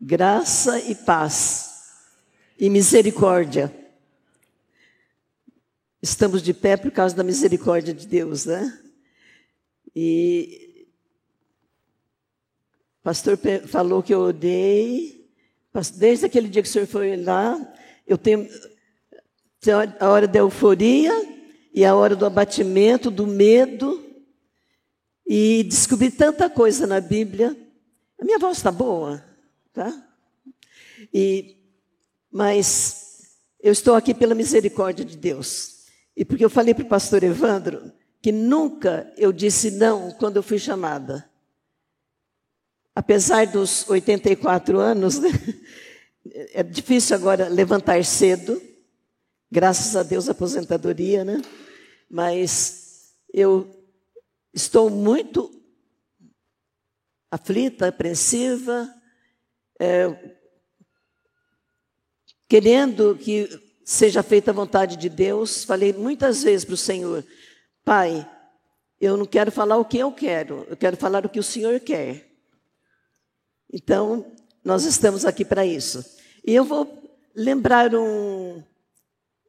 graça e paz e misericórdia. Estamos de pé por causa da misericórdia de Deus, né? E o pastor falou que eu odeio. Desde aquele dia que o senhor foi lá, eu tenho a hora da euforia e a hora do abatimento, do medo. E descobri tanta coisa na Bíblia. A minha voz está boa, tá? E, mas eu estou aqui pela misericórdia de Deus. E porque eu falei para o pastor Evandro que nunca eu disse não quando eu fui chamada. Apesar dos 84 anos, né? é difícil agora levantar cedo, graças a Deus, aposentadoria, né? Mas eu estou muito aflita, apreensiva, é, querendo que seja feita a vontade de Deus. Falei muitas vezes para o Senhor, Pai, eu não quero falar o que eu quero, eu quero falar o que o Senhor quer. Então, nós estamos aqui para isso. E eu vou lembrar um,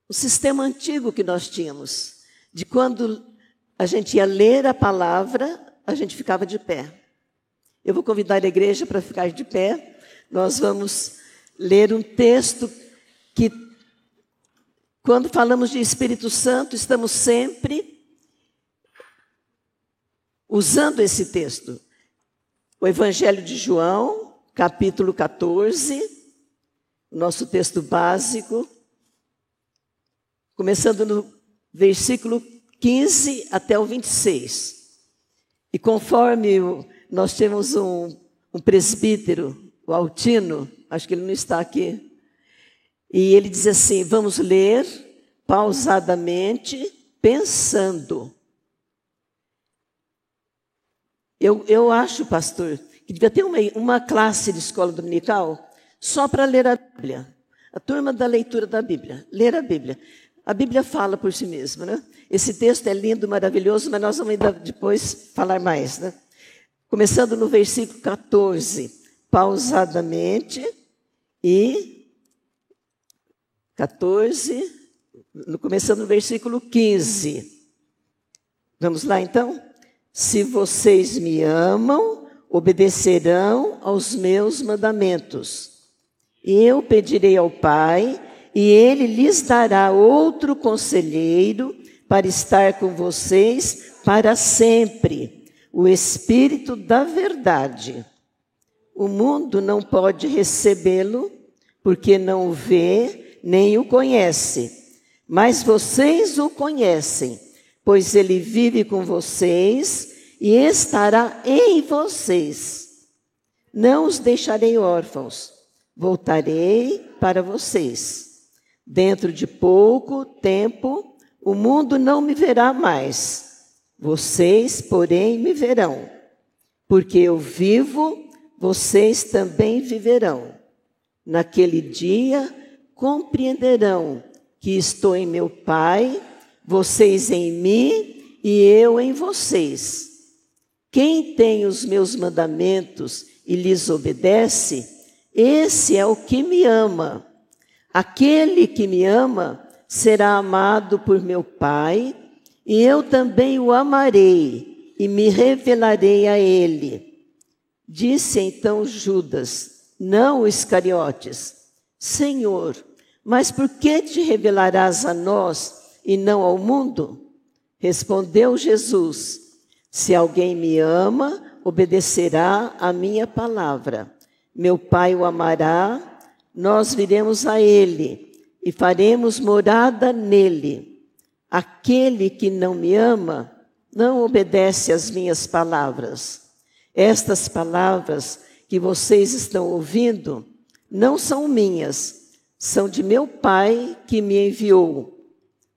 um sistema antigo que nós tínhamos, de quando a gente ia ler a palavra, a gente ficava de pé. Eu vou convidar a igreja para ficar de pé. Nós vamos ler um texto que, quando falamos de Espírito Santo, estamos sempre usando esse texto. O Evangelho de João, capítulo 14, nosso texto básico, começando no versículo 15 até o 26. E conforme nós temos um, um presbítero, o Altino, acho que ele não está aqui, e ele diz assim: vamos ler pausadamente, pensando. Eu, eu acho, pastor, que devia ter uma, uma classe de escola dominical só para ler a Bíblia. A turma da leitura da Bíblia, ler a Bíblia. A Bíblia fala por si mesma, né? Esse texto é lindo, maravilhoso, mas nós vamos ainda depois falar mais, né? Começando no versículo 14, pausadamente e 14, começando no versículo 15. Vamos lá então? Se vocês me amam, obedecerão aos meus mandamentos. E eu pedirei ao Pai, e ele lhes dará outro conselheiro para estar com vocês para sempre, o Espírito da Verdade. O mundo não pode recebê-lo, porque não o vê nem o conhece. Mas vocês o conhecem, pois ele vive com vocês e estará em vocês. Não os deixarei órfãos, voltarei para vocês. Dentro de pouco tempo, o mundo não me verá mais. Vocês, porém, me verão. Porque eu vivo, vocês também viverão. Naquele dia, compreenderão que estou em meu Pai, vocês em mim e eu em vocês. Quem tem os meus mandamentos e lhes obedece, esse é o que me ama. Aquele que me ama será amado por meu Pai, e eu também o amarei e me revelarei a ele. Disse então Judas, não Iscariotes, Senhor, mas por que te revelarás a nós e não ao mundo? Respondeu Jesus: Se alguém me ama, obedecerá a minha palavra. Meu Pai o amará nós viremos a Ele e faremos morada nele. Aquele que não me ama não obedece às minhas palavras. Estas palavras que vocês estão ouvindo não são minhas, são de meu Pai que me enviou.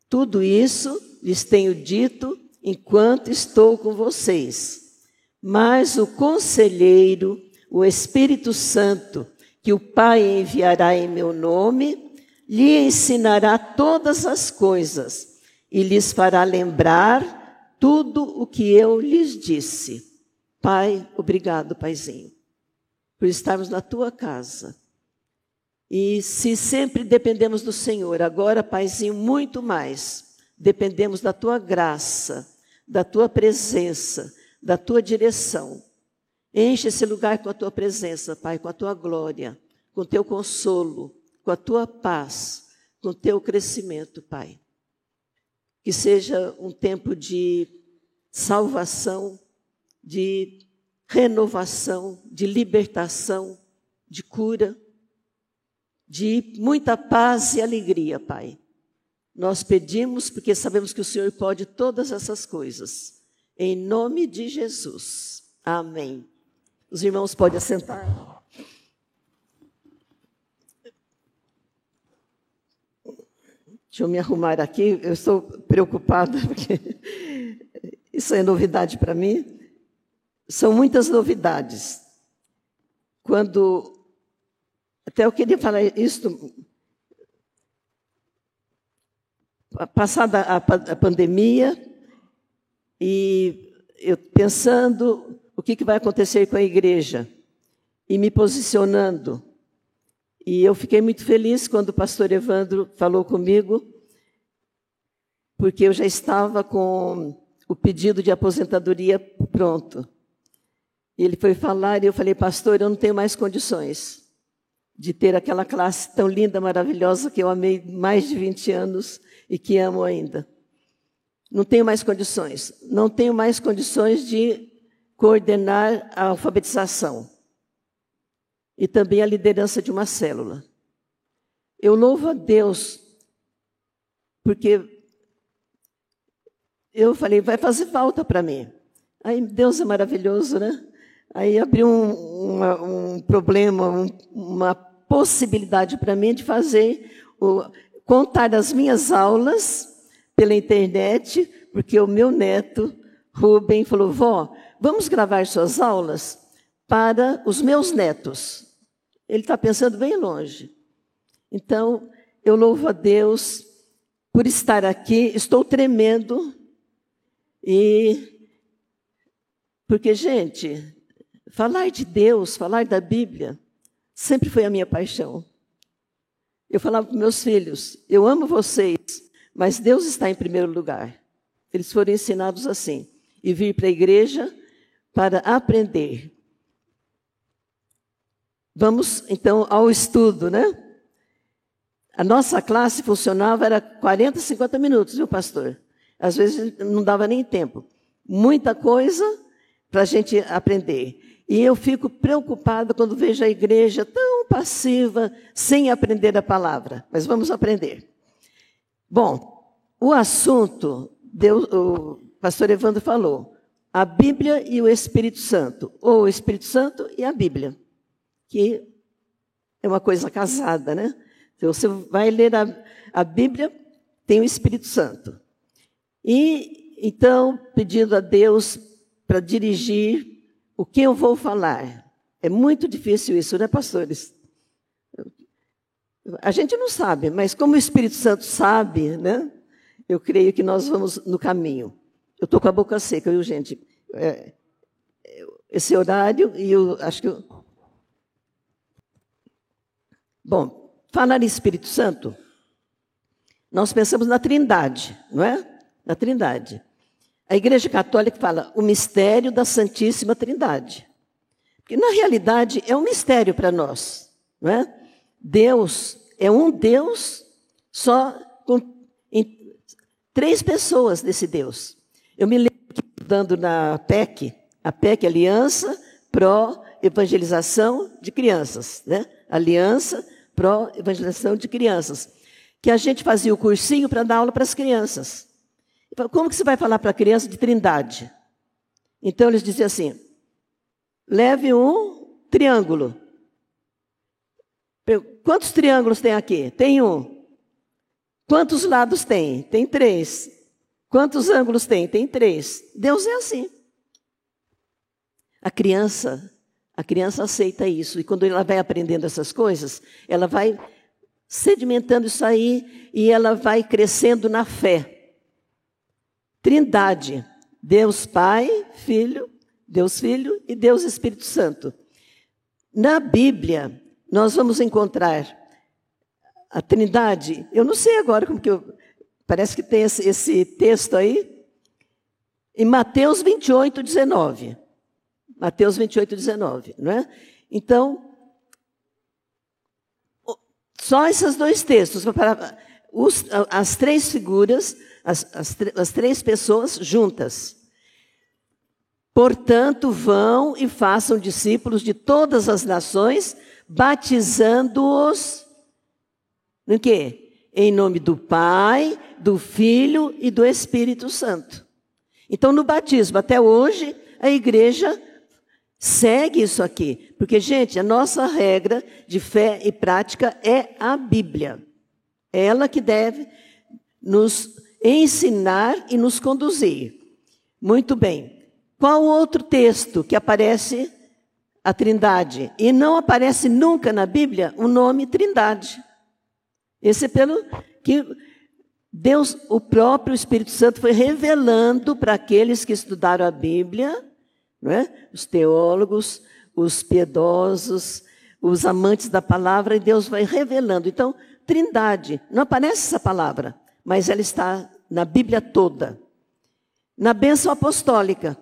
Tudo isso lhes tenho dito enquanto estou com vocês. Mas o conselheiro, o Espírito Santo, que o Pai enviará em meu nome, lhe ensinará todas as coisas e lhes fará lembrar tudo o que eu lhes disse. Pai, obrigado, Paizinho. por estarmos na tua casa. E se sempre dependemos do Senhor, agora, Paizinho, muito mais, dependemos da tua graça, da tua presença, da tua direção. Enche esse lugar com a tua presença, Pai, com a tua glória, com o teu consolo, com a tua paz, com o teu crescimento, Pai. Que seja um tempo de salvação, de renovação, de libertação, de cura, de muita paz e alegria, Pai. Nós pedimos porque sabemos que o Senhor pode todas essas coisas. Em nome de Jesus. Amém. Os irmãos podem assentar. Deixa eu me arrumar aqui, eu estou preocupada, porque isso é novidade para mim. São muitas novidades. Quando. Até eu queria falar isso. Passada a, a pandemia, e eu pensando o que, que vai acontecer com a igreja, e me posicionando. E eu fiquei muito feliz quando o pastor Evandro falou comigo, porque eu já estava com o pedido de aposentadoria pronto. E ele foi falar e eu falei, pastor, eu não tenho mais condições de ter aquela classe tão linda, maravilhosa que eu amei mais de 20 anos e que amo ainda. Não tenho mais condições. Não tenho mais condições de coordenar a alfabetização e também a liderança de uma célula. Eu louvo a Deus porque eu falei, vai fazer falta para mim. Aí Deus é maravilhoso, né? Aí abriu um, uma, um problema, um, uma possibilidade para mim de fazer, o, contar as minhas aulas pela internet, porque o meu neto, Rubem, falou: vó, vamos gravar suas aulas para os meus netos. Ele está pensando bem longe. Então, eu louvo a Deus por estar aqui, estou tremendo e porque, gente, falar de Deus, falar da Bíblia, sempre foi a minha paixão. Eu falava para meus filhos: eu amo vocês, mas Deus está em primeiro lugar. Eles foram ensinados assim, e vir para a igreja para aprender. Vamos então ao estudo, né? A nossa classe funcionava, era 40, 50 minutos, viu, pastor? Às vezes não dava nem tempo. Muita coisa para a gente aprender. E eu fico preocupada quando vejo a igreja tão passiva, sem aprender a palavra. Mas vamos aprender. Bom, o assunto, Deus, o pastor Evandro falou, a Bíblia e o Espírito Santo, ou o Espírito Santo e a Bíblia, que é uma coisa casada, né? Você vai ler a, a Bíblia, tem o Espírito Santo. E então, pedindo a Deus para dirigir o que eu vou falar. É muito difícil isso, né, pastores? A gente não sabe, mas como o Espírito Santo sabe, né? Eu creio que nós vamos no caminho. Eu estou com a boca seca, viu, gente? É, esse horário, e eu acho que. Eu... Bom, falar em Espírito Santo, nós pensamos na Trindade, não é? da Trindade. A Igreja Católica fala o mistério da Santíssima Trindade. Porque, na realidade, é um mistério para nós. Não é? Deus é um Deus só com em, três pessoas desse Deus. Eu me lembro que, dando na PEC, a PEC Aliança Pró Evangelização de Crianças, né? Aliança Pró Evangelização de Crianças, que a gente fazia o cursinho para dar aula para as crianças. Como que você vai falar para a criança de trindade? Então eles diziam assim: leve um triângulo. Quantos triângulos tem aqui? Tem um. Quantos lados tem? Tem três. Quantos ângulos tem? Tem três. Deus é assim. A criança, a criança aceita isso. E quando ela vai aprendendo essas coisas, ela vai sedimentando isso aí e ela vai crescendo na fé. Trindade: Deus Pai, Filho, Deus Filho e Deus Espírito Santo. Na Bíblia, nós vamos encontrar a Trindade. Eu não sei agora como que eu. Parece que tem esse, esse texto aí. Em Mateus 28, 19. Mateus 28, 19, não é? Então, só esses dois textos, os, as três figuras, as, as, as três pessoas juntas. Portanto, vão e façam discípulos de todas as nações, batizando-os no quê? Em nome do Pai, do Filho e do Espírito Santo. Então, no batismo, até hoje, a igreja segue isso aqui. Porque, gente, a nossa regra de fé e prática é a Bíblia. É ela que deve nos ensinar e nos conduzir. Muito bem. Qual outro texto que aparece a Trindade? E não aparece nunca na Bíblia o nome Trindade. Esse é pelo que Deus, o próprio Espírito Santo, foi revelando para aqueles que estudaram a Bíblia, é? os teólogos, os piedosos, os amantes da palavra, e Deus vai revelando. Então, Trindade, não aparece essa palavra, mas ela está na Bíblia toda. Na bênção apostólica,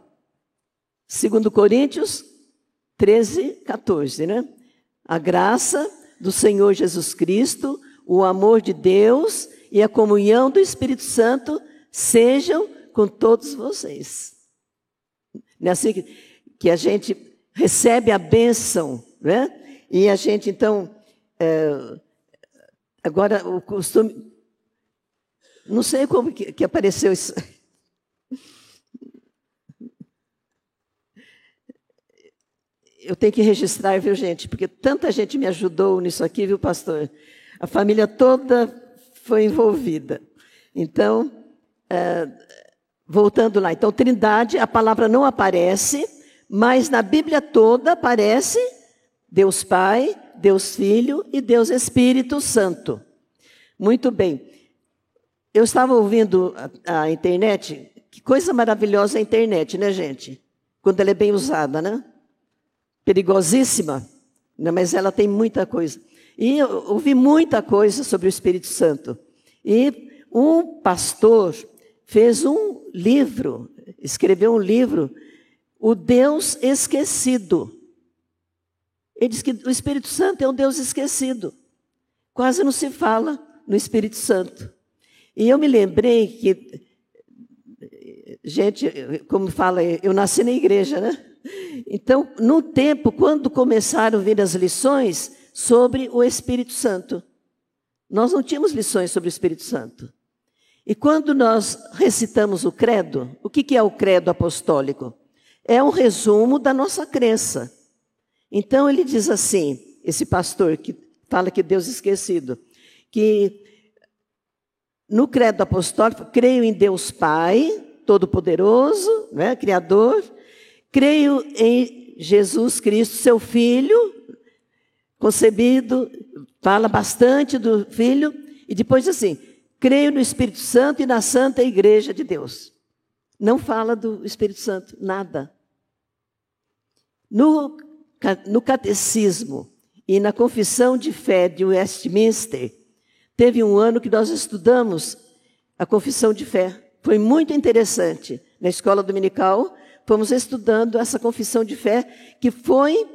Segundo Coríntios 13, 14, né? A graça do Senhor Jesus Cristo, o amor de Deus e a comunhão do Espírito Santo sejam com todos vocês. Não é assim que, que a gente recebe a bênção, né? E a gente, então, é, agora o costume. Não sei como que, que apareceu isso. eu tenho que registrar, viu, gente? Porque tanta gente me ajudou nisso aqui, viu, pastor? A família toda foi envolvida. Então, é, voltando lá. Então, Trindade, a palavra não aparece, mas na Bíblia toda aparece Deus Pai, Deus Filho e Deus Espírito Santo. Muito bem. Eu estava ouvindo a, a internet, que coisa maravilhosa a internet, né, gente? Quando ela é bem usada, né? perigosíssima, né, mas ela tem muita coisa. E eu ouvi muita coisa sobre o Espírito Santo. E um pastor fez um livro, escreveu um livro, O Deus Esquecido. Ele diz que o Espírito Santo é um Deus esquecido. Quase não se fala no Espírito Santo. E eu me lembrei que, gente, como fala, eu nasci na igreja, né? Então, no tempo, quando começaram a vir as lições sobre o Espírito Santo, nós não tínhamos lições sobre o Espírito Santo. E quando nós recitamos o credo, o que é o credo apostólico? É um resumo da nossa crença. Então ele diz assim, esse pastor que fala que Deus é esquecido, que no credo apostólico, creio em Deus Pai, Todo-Poderoso, né, Criador, Creio em Jesus Cristo, seu Filho, concebido, fala bastante do Filho, e depois assim: creio no Espírito Santo e na Santa Igreja de Deus. Não fala do Espírito Santo, nada. No, no catecismo e na confissão de fé de Westminster, teve um ano que nós estudamos a confissão de fé. Foi muito interessante. Na escola dominical, fomos estudando essa confissão de fé que foi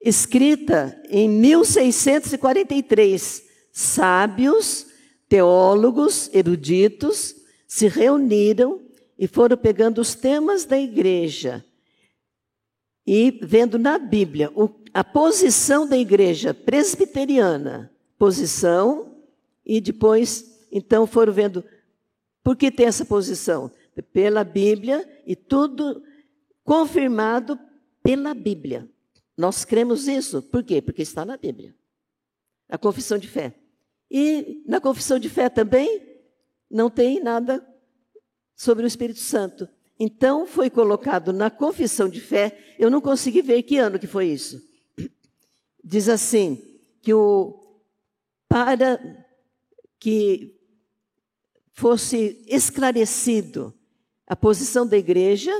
escrita em 1643. Sábios, teólogos, eruditos se reuniram e foram pegando os temas da igreja e vendo na Bíblia a posição da igreja presbiteriana, posição, e depois, então, foram vendo por que tem essa posição pela Bíblia e tudo confirmado pela Bíblia. Nós cremos isso. Por quê? Porque está na Bíblia. A confissão de fé. E na confissão de fé também não tem nada sobre o Espírito Santo. Então foi colocado na confissão de fé, eu não consegui ver que ano que foi isso. Diz assim, que o para que fosse esclarecido a posição da igreja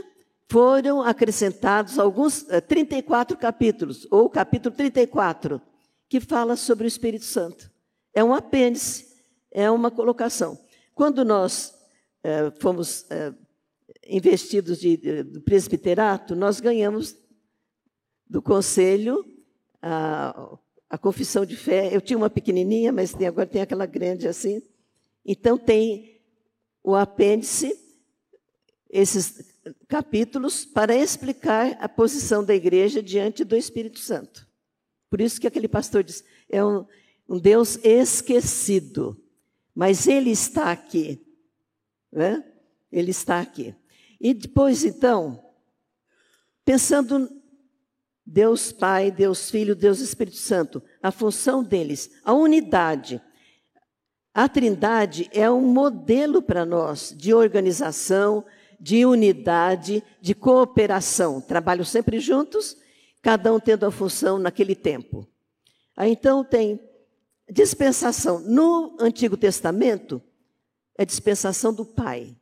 foram acrescentados alguns 34 capítulos, ou capítulo 34, que fala sobre o Espírito Santo. É um apêndice, é uma colocação. Quando nós eh, fomos eh, investidos de, de, do presbiterato, nós ganhamos do conselho a, a confissão de fé. Eu tinha uma pequenininha, mas tem, agora tem aquela grande assim. Então tem o apêndice, esses capítulos, para explicar a posição da igreja diante do Espírito Santo. Por isso que aquele pastor diz, é um, um Deus esquecido, mas ele está aqui. Né? Ele está aqui. E depois, então, pensando Deus Pai, Deus Filho, Deus Espírito Santo, a função deles, a unidade. A Trindade é um modelo para nós de organização, de unidade, de cooperação. Trabalham sempre juntos, cada um tendo a função naquele tempo. Aí então tem dispensação. No Antigo Testamento, é dispensação do Pai.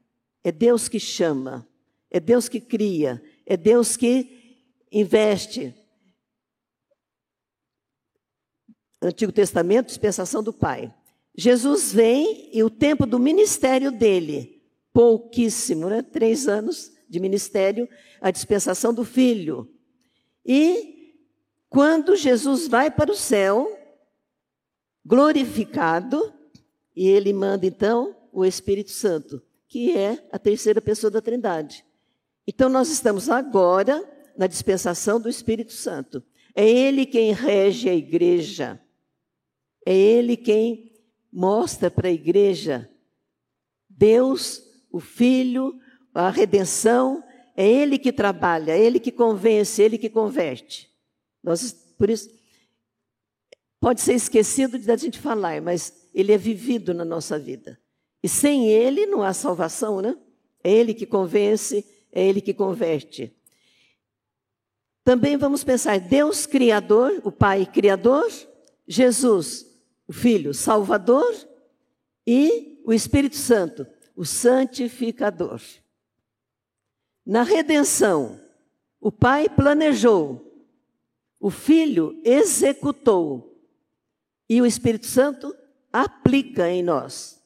É Deus que chama, é Deus que cria, é Deus que investe. Antigo Testamento, dispensação do Pai. Jesus vem e o tempo do ministério dele, pouquíssimo, né? Três anos de ministério, a dispensação do Filho. E quando Jesus vai para o céu, glorificado, e ele manda então o Espírito Santo, que é a terceira pessoa da Trindade. Então nós estamos agora na dispensação do Espírito Santo. É ele quem rege a igreja. É ele quem mostra para a igreja Deus, o Filho, a redenção. É ele que trabalha, é ele que convence, é ele que converte. Nós, por isso, pode ser esquecido de a gente falar, mas ele é vivido na nossa vida. E sem ele não há salvação, né? É ele que convence, é ele que converte. Também vamos pensar Deus criador, o Pai criador, Jesus, o Filho salvador e o Espírito Santo, o santificador. Na redenção, o Pai planejou, o Filho executou e o Espírito Santo aplica em nós.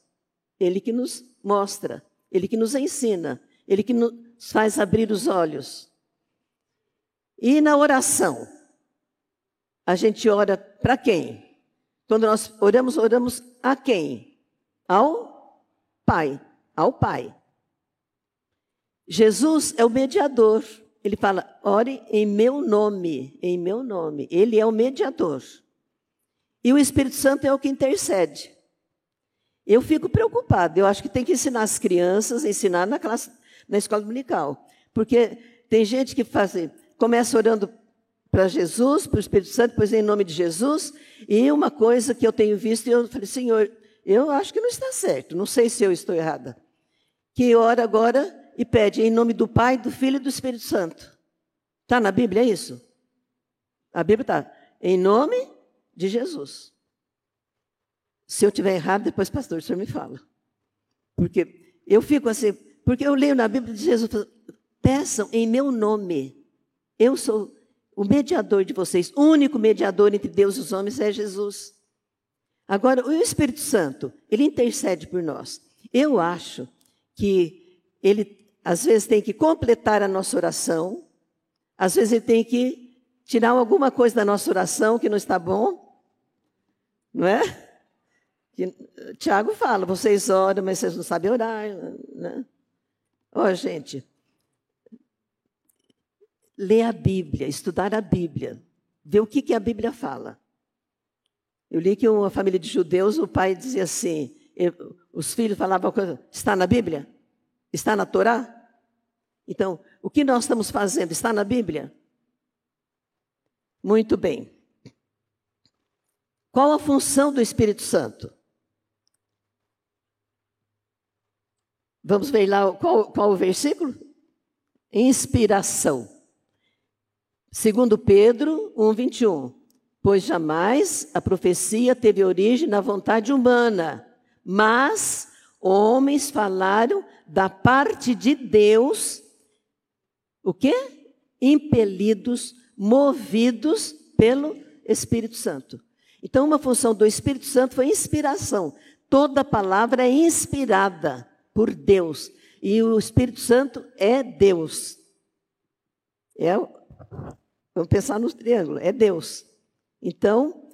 Ele que nos mostra, ele que nos ensina, ele que nos faz abrir os olhos. E na oração, a gente ora para quem? Quando nós oramos, oramos a quem? Ao Pai, ao Pai. Jesus é o mediador. Ele fala: ore em meu nome, em meu nome. Ele é o mediador. E o Espírito Santo é o que intercede. Eu fico preocupada. Eu acho que tem que ensinar as crianças, ensinar na classe, na escola dominical, porque tem gente que faz, começa orando para Jesus, para o Espírito Santo, depois em nome de Jesus. E uma coisa que eu tenho visto, eu falei, Senhor, eu acho que não está certo. Não sei se eu estou errada. Que ora agora e pede em nome do Pai, do Filho e do Espírito Santo. Está na Bíblia é isso? A Bíblia está em nome de Jesus. Se eu tiver errado, depois, pastor, o senhor me fala. Porque eu fico assim, porque eu leio na Bíblia de Jesus, peçam em meu nome. Eu sou o mediador de vocês, o único mediador entre Deus e os homens é Jesus. Agora, o Espírito Santo, ele intercede por nós. Eu acho que ele, às vezes, tem que completar a nossa oração, às vezes, ele tem que tirar alguma coisa da nossa oração que não está bom, não é? Que, Tiago fala, vocês oram, mas vocês não sabem orar. Né? Ó, gente, ler a Bíblia, estudar a Bíblia, ver o que, que a Bíblia fala. Eu li que uma família de judeus, o pai dizia assim, os filhos falavam coisa, está na Bíblia? Está na Torá? Então, o que nós estamos fazendo está na Bíblia? Muito bem. Qual a função do Espírito Santo? Vamos ver lá qual, qual o versículo? Inspiração. Segundo Pedro 1, 21. Pois jamais a profecia teve origem na vontade humana, mas homens falaram da parte de Deus o quê? Impelidos, movidos pelo Espírito Santo. Então, uma função do Espírito Santo foi inspiração. Toda palavra é inspirada por Deus. E o Espírito Santo é Deus. É, vamos pensar no triângulo, é Deus. Então,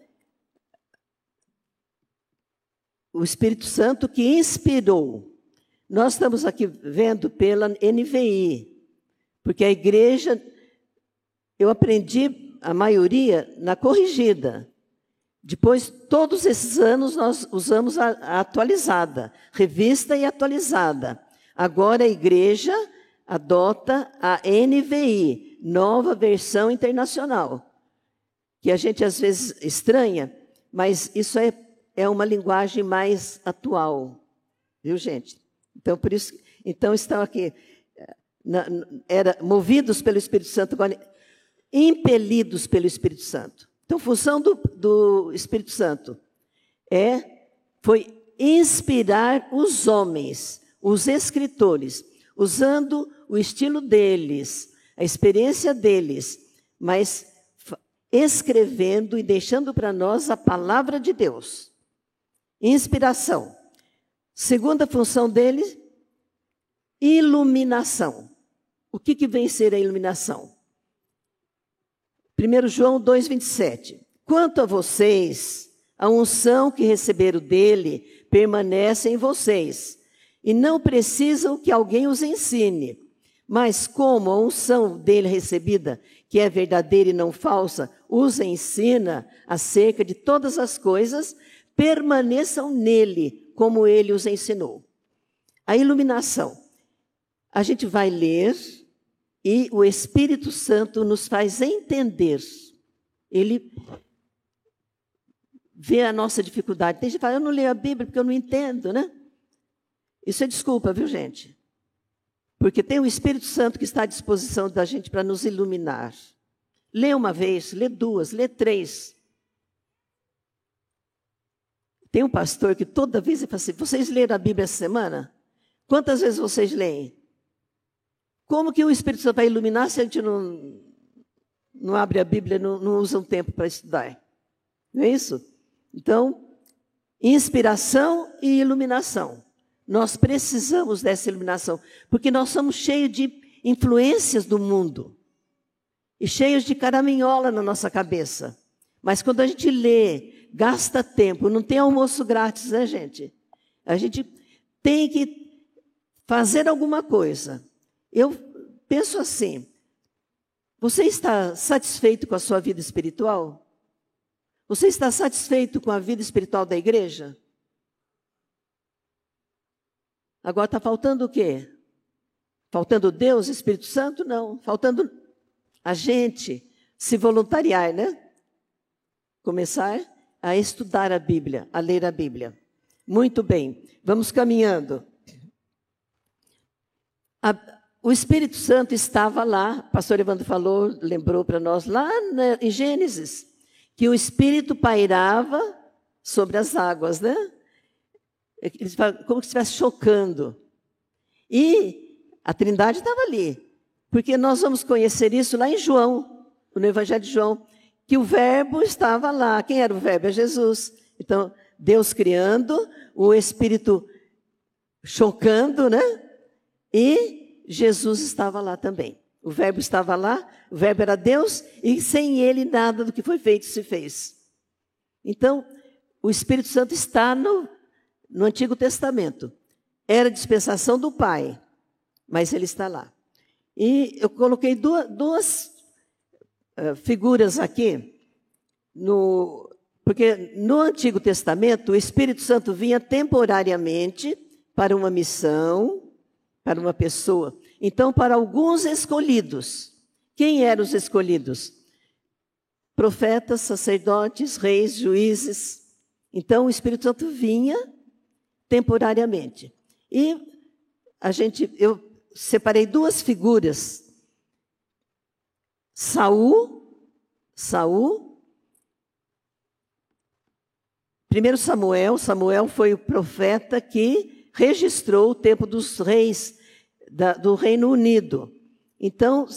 o Espírito Santo que inspirou. Nós estamos aqui vendo pela NVI, porque a igreja, eu aprendi a maioria na corrigida. Depois, todos esses anos, nós usamos a, a atualizada, revista e atualizada. Agora a igreja adota a NVI, nova versão internacional, que a gente às vezes estranha, mas isso é, é uma linguagem mais atual, viu gente? Então por isso, então estão aqui, na, era movidos pelo Espírito Santo, agora impelidos pelo Espírito Santo. Então, função do, do Espírito Santo é foi inspirar os homens os escritores, usando o estilo deles, a experiência deles, mas escrevendo e deixando para nós a palavra de Deus. Inspiração. Segunda função deles, iluminação. O que, que vem ser a iluminação? 1 João 2,27. Quanto a vocês, a unção que receberam dele permanece em vocês e não precisam que alguém os ensine. Mas como a unção dele recebida, que é verdadeira e não falsa, os ensina acerca de todas as coisas, permaneçam nele, como ele os ensinou. A iluminação. A gente vai ler e o Espírito Santo nos faz entender. Ele vê a nossa dificuldade. Tem gente que fala, eu não leio a Bíblia porque eu não entendo, né? Isso é desculpa, viu, gente? Porque tem o Espírito Santo que está à disposição da gente para nos iluminar. Lê uma vez, lê duas, lê três. Tem um pastor que toda vez ele fala assim: vocês leram a Bíblia essa semana? Quantas vezes vocês leem? Como que o Espírito Santo vai iluminar se a gente não, não abre a Bíblia, não, não usa um tempo para estudar? Não é isso? Então, inspiração e iluminação. Nós precisamos dessa iluminação, porque nós somos cheios de influências do mundo e cheios de caraminhola na nossa cabeça. Mas quando a gente lê, gasta tempo, não tem almoço grátis, né, gente? A gente tem que fazer alguma coisa. Eu penso assim: você está satisfeito com a sua vida espiritual? Você está satisfeito com a vida espiritual da igreja? Agora está faltando o quê? Faltando Deus, Espírito Santo? Não. Faltando a gente se voluntariar, né? Começar a estudar a Bíblia, a ler a Bíblia. Muito bem, vamos caminhando. A, o Espírito Santo estava lá, pastor Evandro falou, lembrou para nós, lá na, em Gênesis, que o Espírito pairava sobre as águas, né? Como se estivesse chocando. E a Trindade estava ali. Porque nós vamos conhecer isso lá em João, no Evangelho de João, que o Verbo estava lá. Quem era o Verbo? É Jesus. Então, Deus criando, o Espírito chocando, né? E Jesus estava lá também. O Verbo estava lá, o Verbo era Deus, e sem ele nada do que foi feito se fez. Então, o Espírito Santo está no, no Antigo Testamento. Era dispensação do Pai, mas ele está lá. E eu coloquei duas, duas uh, figuras aqui, no, porque no Antigo Testamento o Espírito Santo vinha temporariamente para uma missão, para uma pessoa. Então, para alguns escolhidos. Quem eram os escolhidos? Profetas, sacerdotes, reis, juízes. Então, o Espírito Santo vinha temporariamente. E a gente, eu separei duas figuras. Saul, Saul. Primeiro Samuel, Samuel foi o profeta que registrou o tempo dos reis da, do Reino Unido. Então,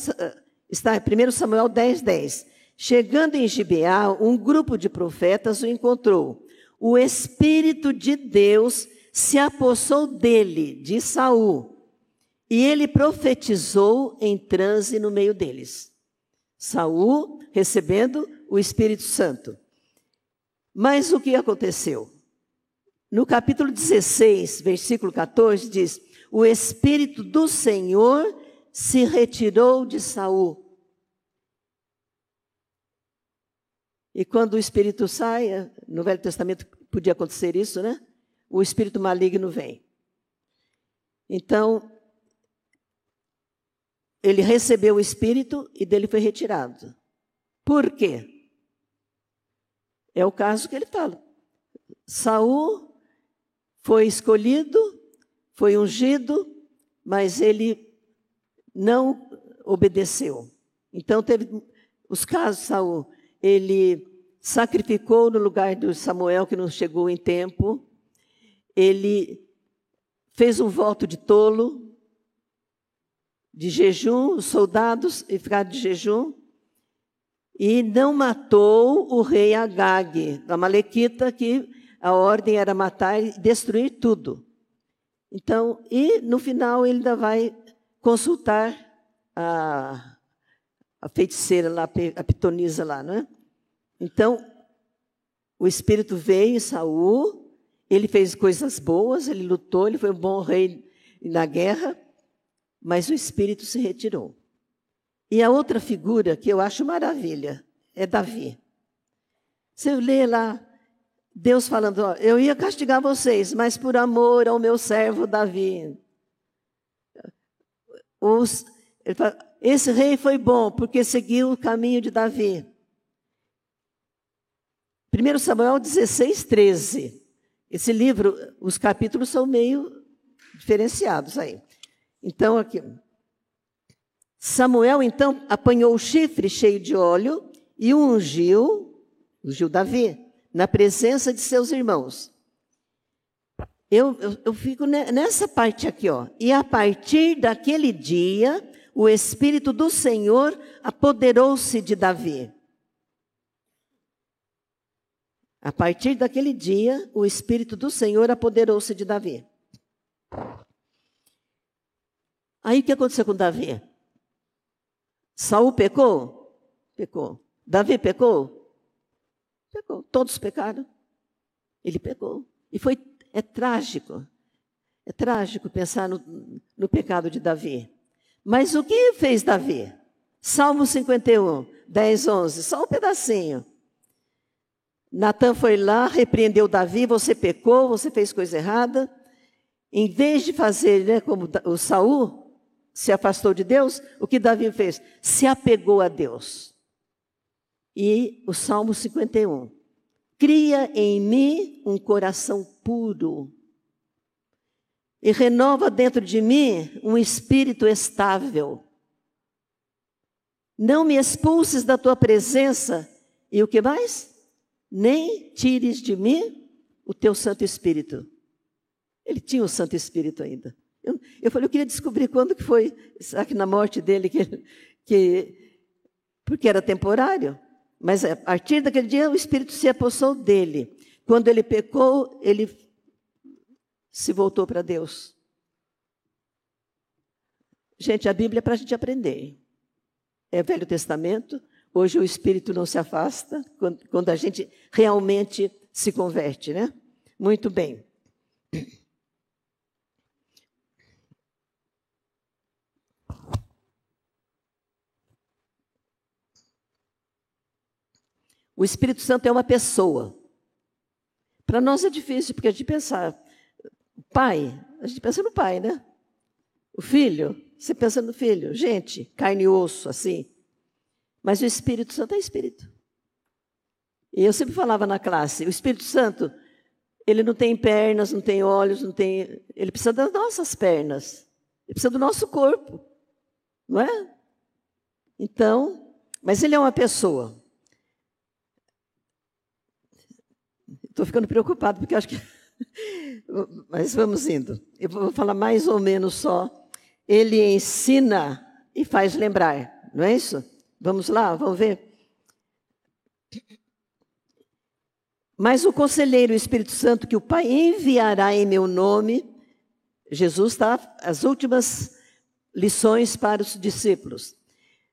está 1 Samuel 10, 10. Chegando em Gibeá, um grupo de profetas o encontrou. O Espírito de Deus se apossou dele, de Saul, e ele profetizou em transe no meio deles. Saul recebendo o Espírito Santo. Mas o que aconteceu? No capítulo 16, versículo 14, diz: O Espírito do Senhor se retirou de Saul. E quando o Espírito sai, no Velho Testamento podia acontecer isso, né? O Espírito maligno vem. Então, ele recebeu o Espírito e dele foi retirado. Por quê? É o caso que ele fala. Saul foi escolhido, foi ungido, mas ele não obedeceu. Então teve os casos de Saul, ele sacrificou no lugar de Samuel que não chegou em tempo. Ele fez um voto de tolo, de jejum, os soldados ficaram de jejum, e não matou o rei Agag, da Malequita, que a ordem era matar e destruir tudo. Então, e no final ele ainda vai consultar a, a feiticeira lá, a pitonisa lá, não é? Então, o Espírito veio em Saul, ele fez coisas boas, ele lutou, ele foi um bom rei na guerra, mas o Espírito se retirou. E a outra figura que eu acho maravilha é Davi. Você lê lá Deus falando, ó, eu ia castigar vocês, mas por amor ao meu servo Davi. Os, fala, esse rei foi bom porque seguiu o caminho de Davi. 1 Samuel 16, 13. Esse livro, os capítulos são meio diferenciados aí. Então, aqui. Samuel, então, apanhou o chifre cheio de óleo e ungiu, ungiu Davi na presença de seus irmãos. Eu, eu, eu, fico nessa parte aqui, ó. E a partir daquele dia, o Espírito do Senhor apoderou-se de Davi. A partir daquele dia, o Espírito do Senhor apoderou-se de Davi. Aí o que aconteceu com Davi? Saul pecou? Pecou. Davi pecou? Pecou. Todos pecaram. Ele pecou. E foi, é trágico. É trágico pensar no, no pecado de Davi. Mas o que fez Davi? Salmo 51, 10, 11, só um pedacinho. Natan foi lá, repreendeu Davi, você pecou, você fez coisa errada. Em vez de fazer né, como o Saul se afastou de Deus, o que Davi fez? Se apegou a Deus e o Salmo 51. Cria em mim um coração puro e renova dentro de mim um espírito estável. Não me expulses da tua presença e o que mais? Nem tires de mim o teu Santo Espírito. Ele tinha o Santo Espírito ainda. Eu, eu falei, eu queria descobrir quando que foi, será que na morte dele, que, que porque era temporário. Mas a partir daquele dia o Espírito se apossou dele. Quando ele pecou, ele se voltou para Deus. Gente, a Bíblia é para a gente aprender. É Velho Testamento. Hoje o Espírito não se afasta quando, a gente realmente se converte, né? Muito bem. O Espírito Santo é uma pessoa. Para nós é difícil, porque a gente pensa, pai, a gente pensa no pai, né? O filho, você pensa no filho, gente, carne e osso, assim. Mas o Espírito Santo é Espírito. E eu sempre falava na classe, o Espírito Santo, ele não tem pernas, não tem olhos, não tem. Ele precisa das nossas pernas. Ele precisa do nosso corpo. Não é? Então, mas ele é uma pessoa. Estou ficando preocupado, porque acho que. Mas vamos indo. Eu vou falar mais ou menos só. Ele ensina e faz lembrar, não é isso? Vamos lá, vamos ver. Mas o conselheiro, o Espírito Santo, que o Pai enviará em meu nome, Jesus está, as últimas lições para os discípulos.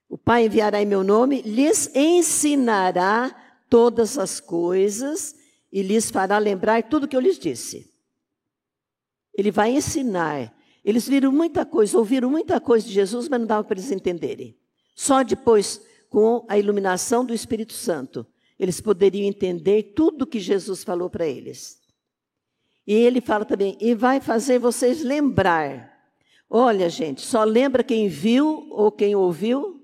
O Pai enviará em meu nome, lhes ensinará todas as coisas e lhes fará lembrar tudo que eu lhes disse. Ele vai ensinar. Eles viram muita coisa, ouviram muita coisa de Jesus, mas não dava para eles entenderem. Só depois, com a iluminação do Espírito Santo, eles poderiam entender tudo que Jesus falou para eles. E ele fala também, e vai fazer vocês lembrar. Olha, gente, só lembra quem viu ou quem ouviu,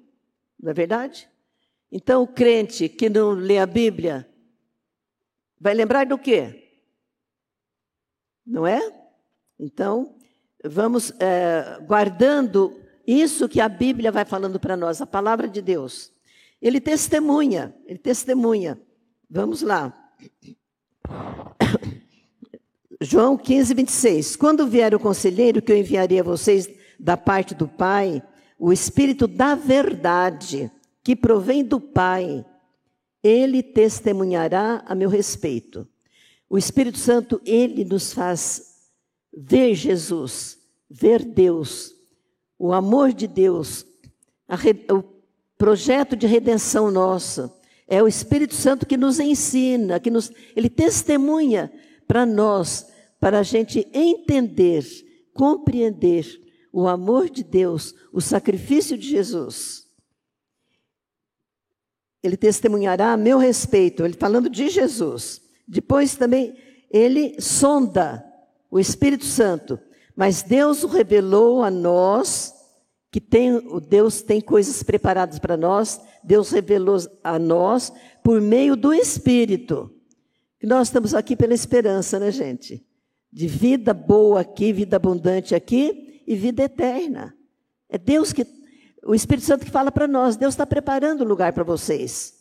não é verdade? Então, o crente que não lê a Bíblia, vai lembrar do quê? Não é? Então, vamos é, guardando isso que a Bíblia vai falando para nós, a palavra de Deus. Ele testemunha, ele testemunha. Vamos lá. João 15, 26. Quando vier o conselheiro que eu enviarei a vocês da parte do Pai, o Espírito da verdade, que provém do Pai, ele testemunhará a meu respeito. O Espírito Santo, ele nos faz ver Jesus, ver Deus, o amor de Deus, o projeto de redenção nosso. É o Espírito Santo que nos ensina, que nos, ele testemunha para nós, para a gente entender, compreender o amor de Deus, o sacrifício de Jesus. Ele testemunhará a meu respeito, ele falando de Jesus. Depois também ele sonda o Espírito Santo, mas Deus o revelou a nós que tem, Deus tem coisas preparadas para nós, Deus revelou a nós por meio do Espírito. Nós estamos aqui pela esperança, né, gente? De vida boa aqui, vida abundante aqui e vida eterna. É Deus que, o Espírito Santo que fala para nós, Deus está preparando o lugar para vocês.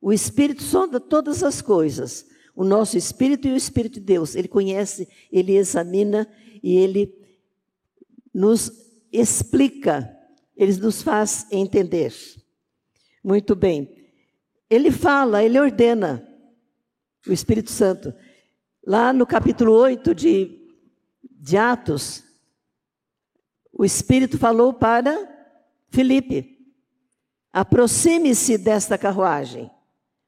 O Espírito sonda todas as coisas. O nosso Espírito e o Espírito de Deus. Ele conhece, ele examina e ele nos explica ele nos faz entender. Muito bem. Ele fala, ele ordena, o Espírito Santo. Lá no capítulo 8 de, de Atos, o Espírito falou para Filipe: aproxime-se desta carruagem.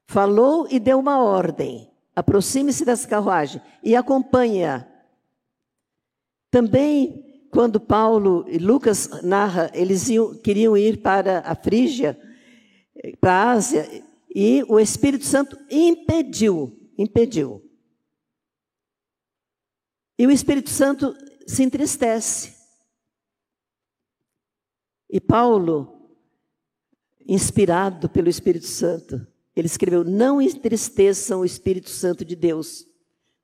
Falou e deu uma ordem: aproxime-se dessa carruagem e acompanhe-a. Também quando Paulo e Lucas narra, eles iam, queriam ir para a Frígia, para a Ásia, e o Espírito Santo impediu, impediu. E o Espírito Santo se entristece. E Paulo, inspirado pelo Espírito Santo, ele escreveu: Não entristeçam o Espírito Santo de Deus,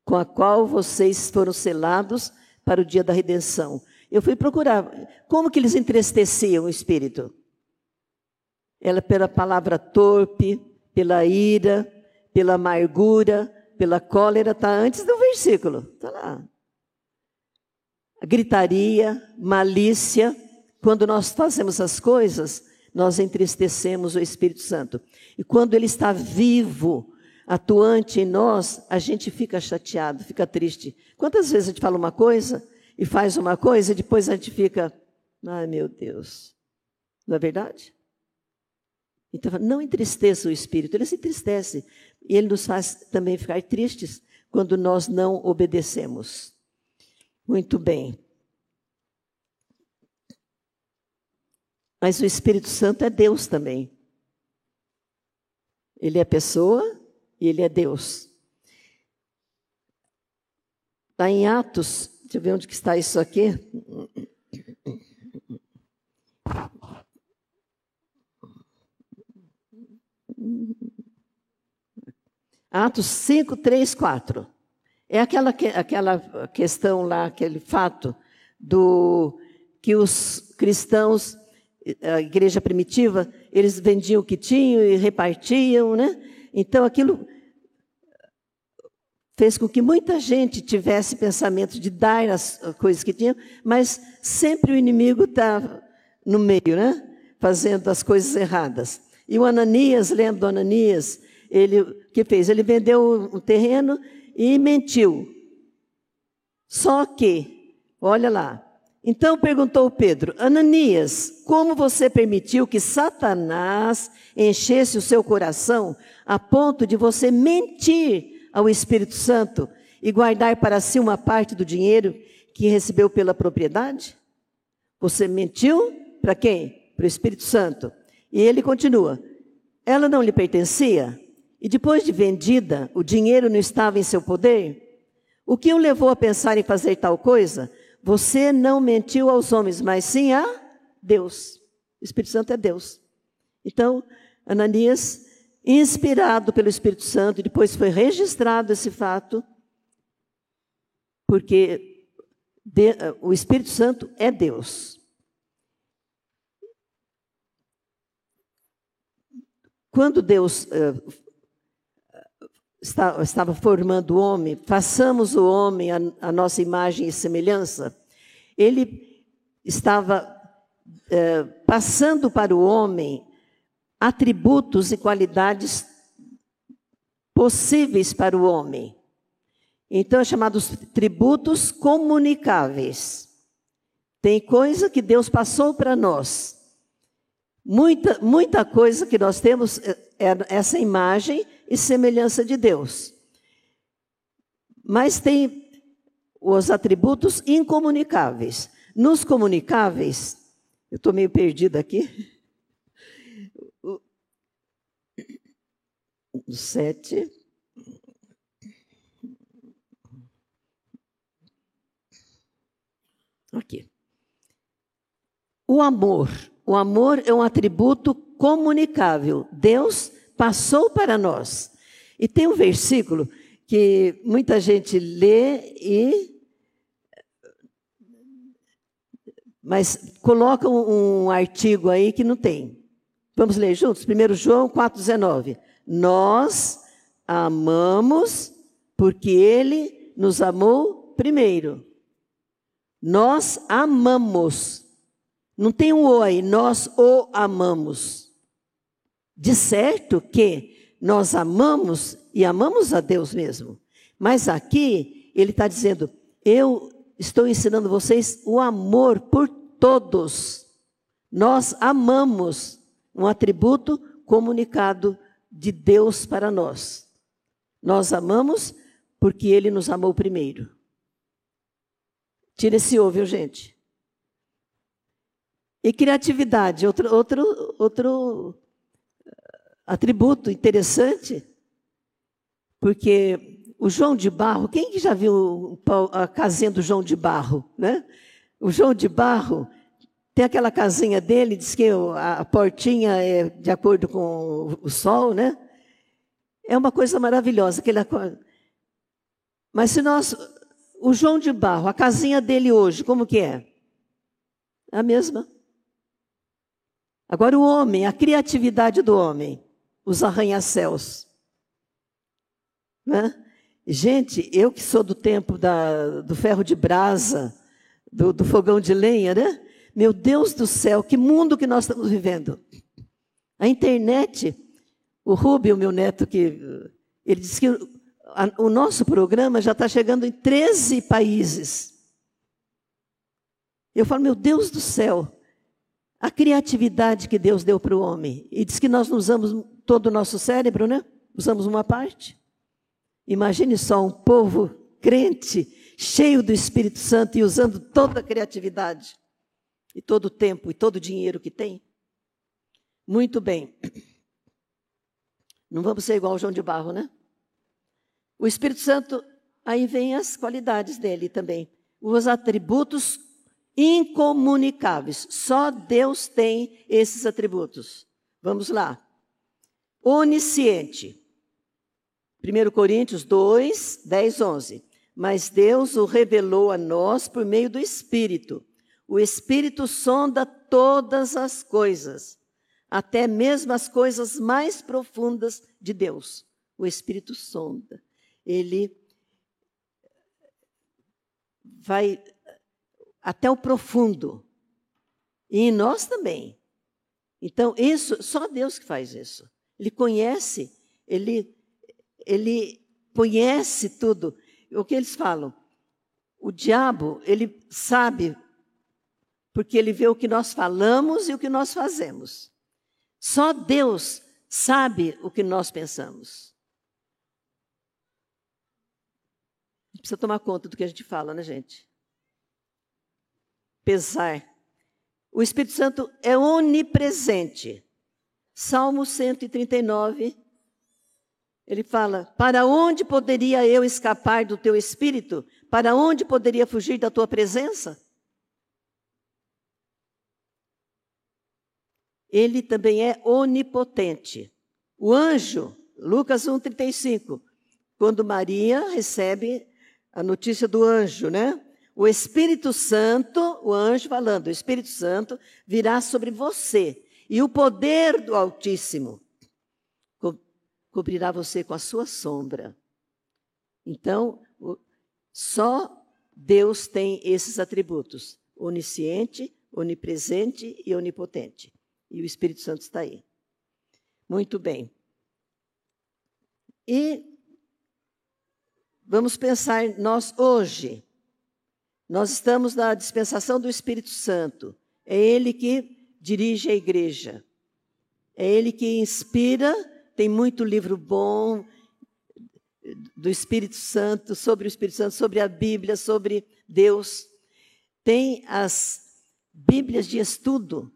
com a qual vocês foram selados para o dia da redenção. Eu fui procurar como que eles entristeciam o espírito. Ela pela palavra torpe, pela ira, pela amargura, pela cólera, está antes do versículo, está lá. Gritaria, malícia, quando nós fazemos as coisas, nós entristecemos o Espírito Santo. E quando ele está vivo, atuante em nós, a gente fica chateado, fica triste. Quantas vezes a gente fala uma coisa e faz uma coisa e depois a gente fica, ai meu Deus. Não é verdade? Então, não entristeça o espírito, ele se entristece. E ele nos faz também ficar tristes quando nós não obedecemos. Muito bem. Mas o Espírito Santo é Deus também. Ele é pessoa e ele é Deus. Está em Atos Deixa eu ver onde que está isso aqui. Atos 5, 3, 4. É aquela, aquela questão lá, aquele fato do que os cristãos, a igreja primitiva, eles vendiam o que tinham e repartiam, né? Então aquilo fez com que muita gente tivesse pensamento de dar as coisas que tinham, mas sempre o inimigo está no meio, né? fazendo as coisas erradas. E o Ananias, lembra do Ananias? Ele que fez? Ele vendeu o terreno e mentiu. Só que, olha lá. Então perguntou Pedro: Ananias, como você permitiu que Satanás enchesse o seu coração a ponto de você mentir ao Espírito Santo e guardar para si uma parte do dinheiro que recebeu pela propriedade? Você mentiu para quem? Para o Espírito Santo. E ele continua: ela não lhe pertencia? E depois de vendida, o dinheiro não estava em seu poder? O que o levou a pensar em fazer tal coisa? Você não mentiu aos homens, mas sim a Deus. O Espírito Santo é Deus. Então, Ananias, inspirado pelo Espírito Santo, depois foi registrado esse fato, porque o Espírito Santo é Deus. Quando Deus uh, estava formando o homem, façamos o homem a, a nossa imagem e semelhança, ele estava uh, passando para o homem atributos e qualidades possíveis para o homem. Então, é chamados tributos comunicáveis. Tem coisa que Deus passou para nós Muita, muita coisa que nós temos é, é essa imagem e semelhança de Deus. Mas tem os atributos incomunicáveis. Nos comunicáveis, eu estou meio perdida aqui. O sete. Aqui. O amor o amor é um atributo comunicável. Deus passou para nós. E tem um versículo que muita gente lê e. Mas coloca um, artigo aí que não tem. Vamos ler juntos? 1 João 4,19. Nós amamos porque ele nos amou primeiro. Nós amamos. Não tem um o aí, nós o amamos. De certo que nós amamos e amamos a Deus mesmo. Mas aqui ele está dizendo: eu estou ensinando vocês o amor por todos. Nós amamos um atributo comunicado de Deus para nós. Nós amamos porque ele nos amou primeiro. Tira esse ouvido, gente. E criatividade, outro, outro, outro atributo interessante, porque o João de Barro, quem que já viu a casinha do João de Barro, né? O João de Barro tem aquela casinha dele, diz que a portinha é de acordo com o sol, né? É uma coisa maravilhosa. Aquele... Mas se nós, o João de Barro, a casinha dele hoje, como que é? A mesma. Agora, o homem, a criatividade do homem, os arranha-céus. Né? Gente, eu que sou do tempo da, do ferro de brasa, do, do fogão de lenha, né? Meu Deus do céu, que mundo que nós estamos vivendo. A internet, o Rubio, meu neto, que ele disse que a, o nosso programa já está chegando em 13 países. Eu falo, meu Deus do céu, a criatividade que Deus deu para o homem. E diz que nós não usamos todo o nosso cérebro, né? Usamos uma parte. Imagine só um povo crente, cheio do Espírito Santo e usando toda a criatividade, e todo o tempo, e todo o dinheiro que tem. Muito bem. Não vamos ser igual ao João de Barro, né? O Espírito Santo, aí vem as qualidades dele também. Os atributos incomunicáveis. Só Deus tem esses atributos. Vamos lá. Onisciente. 1 Coríntios 2, 10, 11. Mas Deus o revelou a nós por meio do Espírito. O Espírito sonda todas as coisas, até mesmo as coisas mais profundas de Deus. O Espírito sonda. Ele vai até o profundo. E em nós também. Então, isso, só Deus que faz isso. Ele conhece, ele, ele conhece tudo. O que eles falam? O diabo, ele sabe, porque ele vê o que nós falamos e o que nós fazemos. Só Deus sabe o que nós pensamos. Precisa tomar conta do que a gente fala, né, gente? Pesar. O Espírito Santo é onipresente. Salmo 139, ele fala: Para onde poderia eu escapar do teu espírito? Para onde poderia fugir da tua presença? Ele também é onipotente. O anjo, Lucas 1,35, quando Maria recebe a notícia do anjo, né? O Espírito Santo, o anjo falando, o Espírito Santo virá sobre você, e o poder do Altíssimo co cobrirá você com a sua sombra. Então, o, só Deus tem esses atributos: onisciente, onipresente e onipotente. E o Espírito Santo está aí. Muito bem. E Vamos pensar nós hoje. Nós estamos na dispensação do Espírito Santo. É Ele que dirige a igreja. É Ele que inspira. Tem muito livro bom do Espírito Santo, sobre o Espírito Santo, sobre a Bíblia, sobre Deus. Tem as Bíblias de estudo.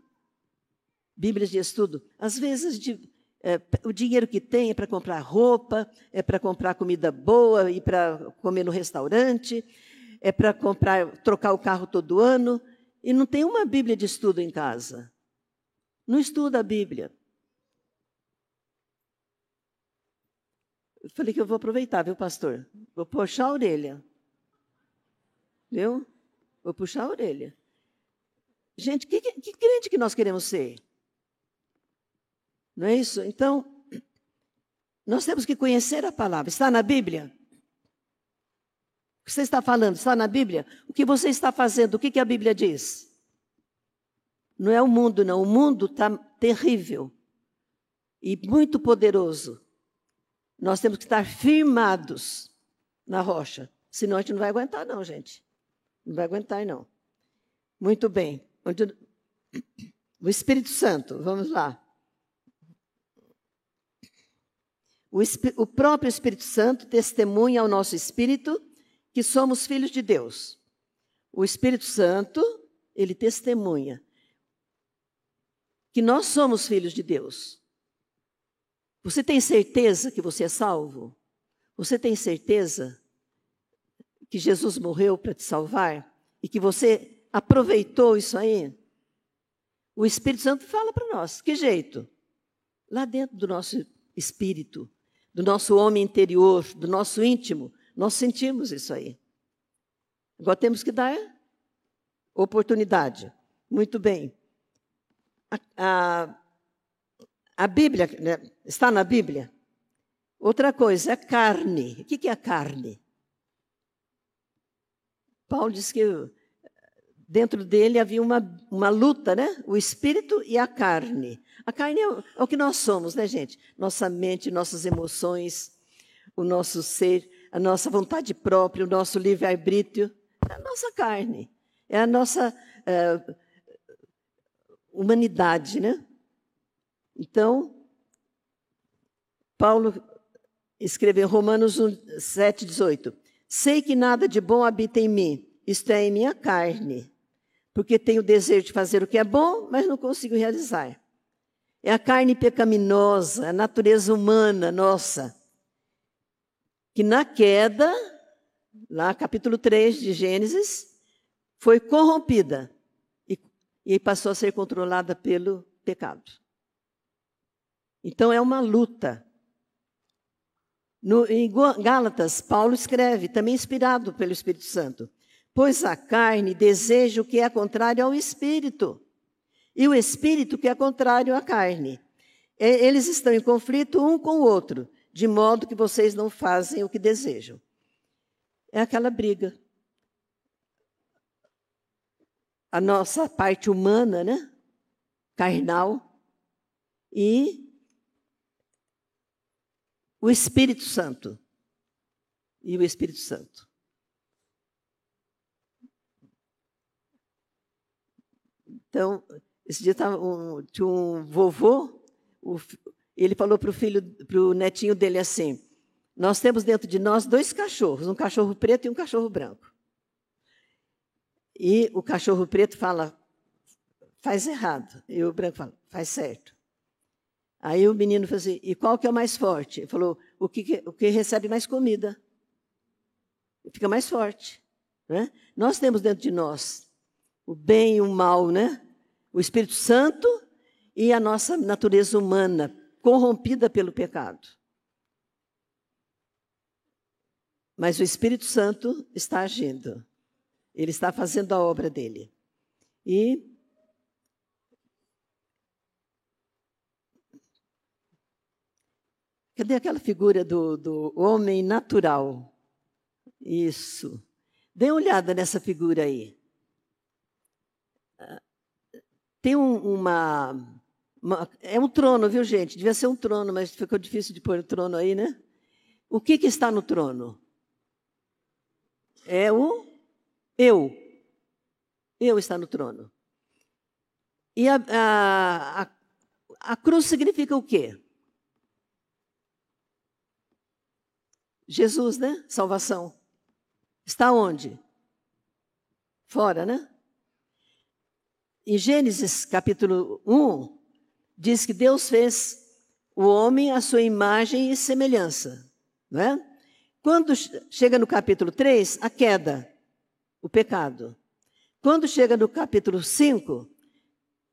Bíblias de estudo. Às vezes de é, o dinheiro que tem é para comprar roupa, é para comprar comida boa e para comer no restaurante, é para comprar, trocar o carro todo ano, e não tem uma Bíblia de estudo em casa. Não estuda a Bíblia. Eu falei que eu vou aproveitar, viu, pastor? Vou puxar a orelha. Viu? Vou puxar a orelha. Gente, que, que, que crente que nós queremos ser? Não é isso? Então, nós temos que conhecer a palavra. Está na Bíblia? O que você está falando? Está na Bíblia? O que você está fazendo? O que, que a Bíblia diz? Não é o mundo, não. O mundo está terrível e muito poderoso. Nós temos que estar firmados na rocha. Senão a gente não vai aguentar, não, gente. Não vai aguentar, não. Muito bem. O Espírito Santo, vamos lá. O, o próprio Espírito Santo testemunha ao nosso espírito que somos filhos de Deus. O Espírito Santo, ele testemunha que nós somos filhos de Deus. Você tem certeza que você é salvo? Você tem certeza que Jesus morreu para te salvar e que você aproveitou isso aí? O Espírito Santo fala para nós. Que jeito? Lá dentro do nosso espírito, do nosso homem interior, do nosso íntimo, nós sentimos isso aí. Agora temos que dar oportunidade. Muito bem. A, a, a Bíblia, né, está na Bíblia? Outra coisa, a carne. O que é a carne? Paulo diz que dentro dele havia uma, uma luta, né? O espírito e a carne. A carne é o, é o que nós somos, né, gente? Nossa mente, nossas emoções, o nosso ser, a nossa vontade própria, o nosso livre-arbítrio. É a nossa carne. É a nossa é, humanidade, né? Então, Paulo escreveu Romanos 7, 18: Sei que nada de bom habita em mim, isto é, em minha carne porque tenho o desejo de fazer o que é bom, mas não consigo realizar. É a carne pecaminosa, a natureza humana nossa, que na queda, lá capítulo 3 de Gênesis, foi corrompida e, e passou a ser controlada pelo pecado. Então é uma luta. No, em Gálatas, Paulo escreve, também inspirado pelo Espírito Santo: Pois a carne deseja o que é contrário ao espírito, e o espírito que é contrário à carne. Eles estão em conflito um com o outro, de modo que vocês não fazem o que desejam. É aquela briga. A nossa parte humana, né? Carnal, e o Espírito Santo. E o Espírito Santo. Então, esse dia tava um, tinha um vovô, o, ele falou para o filho, para o netinho dele assim: Nós temos dentro de nós dois cachorros, um cachorro preto e um cachorro branco. E o cachorro preto fala, faz errado. E o branco fala, faz certo. Aí o menino falou assim, e qual que é o mais forte? Ele falou, o que, o que recebe mais comida. Fica mais forte. Né? Nós temos dentro de nós o bem e o mal, né? O Espírito Santo e a nossa natureza humana, corrompida pelo pecado. Mas o Espírito Santo está agindo. Ele está fazendo a obra dele. E Cadê aquela figura do, do homem natural? Isso. Dê uma olhada nessa figura aí. Tem um, uma, uma, É um trono, viu, gente? Devia ser um trono, mas ficou difícil de pôr o trono aí, né? O que, que está no trono? É o eu. Eu está no trono. E a, a, a, a cruz significa o quê? Jesus, né? Salvação. Está onde? Fora, né? Em Gênesis capítulo 1, diz que Deus fez o homem à sua imagem e semelhança. Não é? Quando chega no capítulo 3, a queda, o pecado. Quando chega no capítulo 5,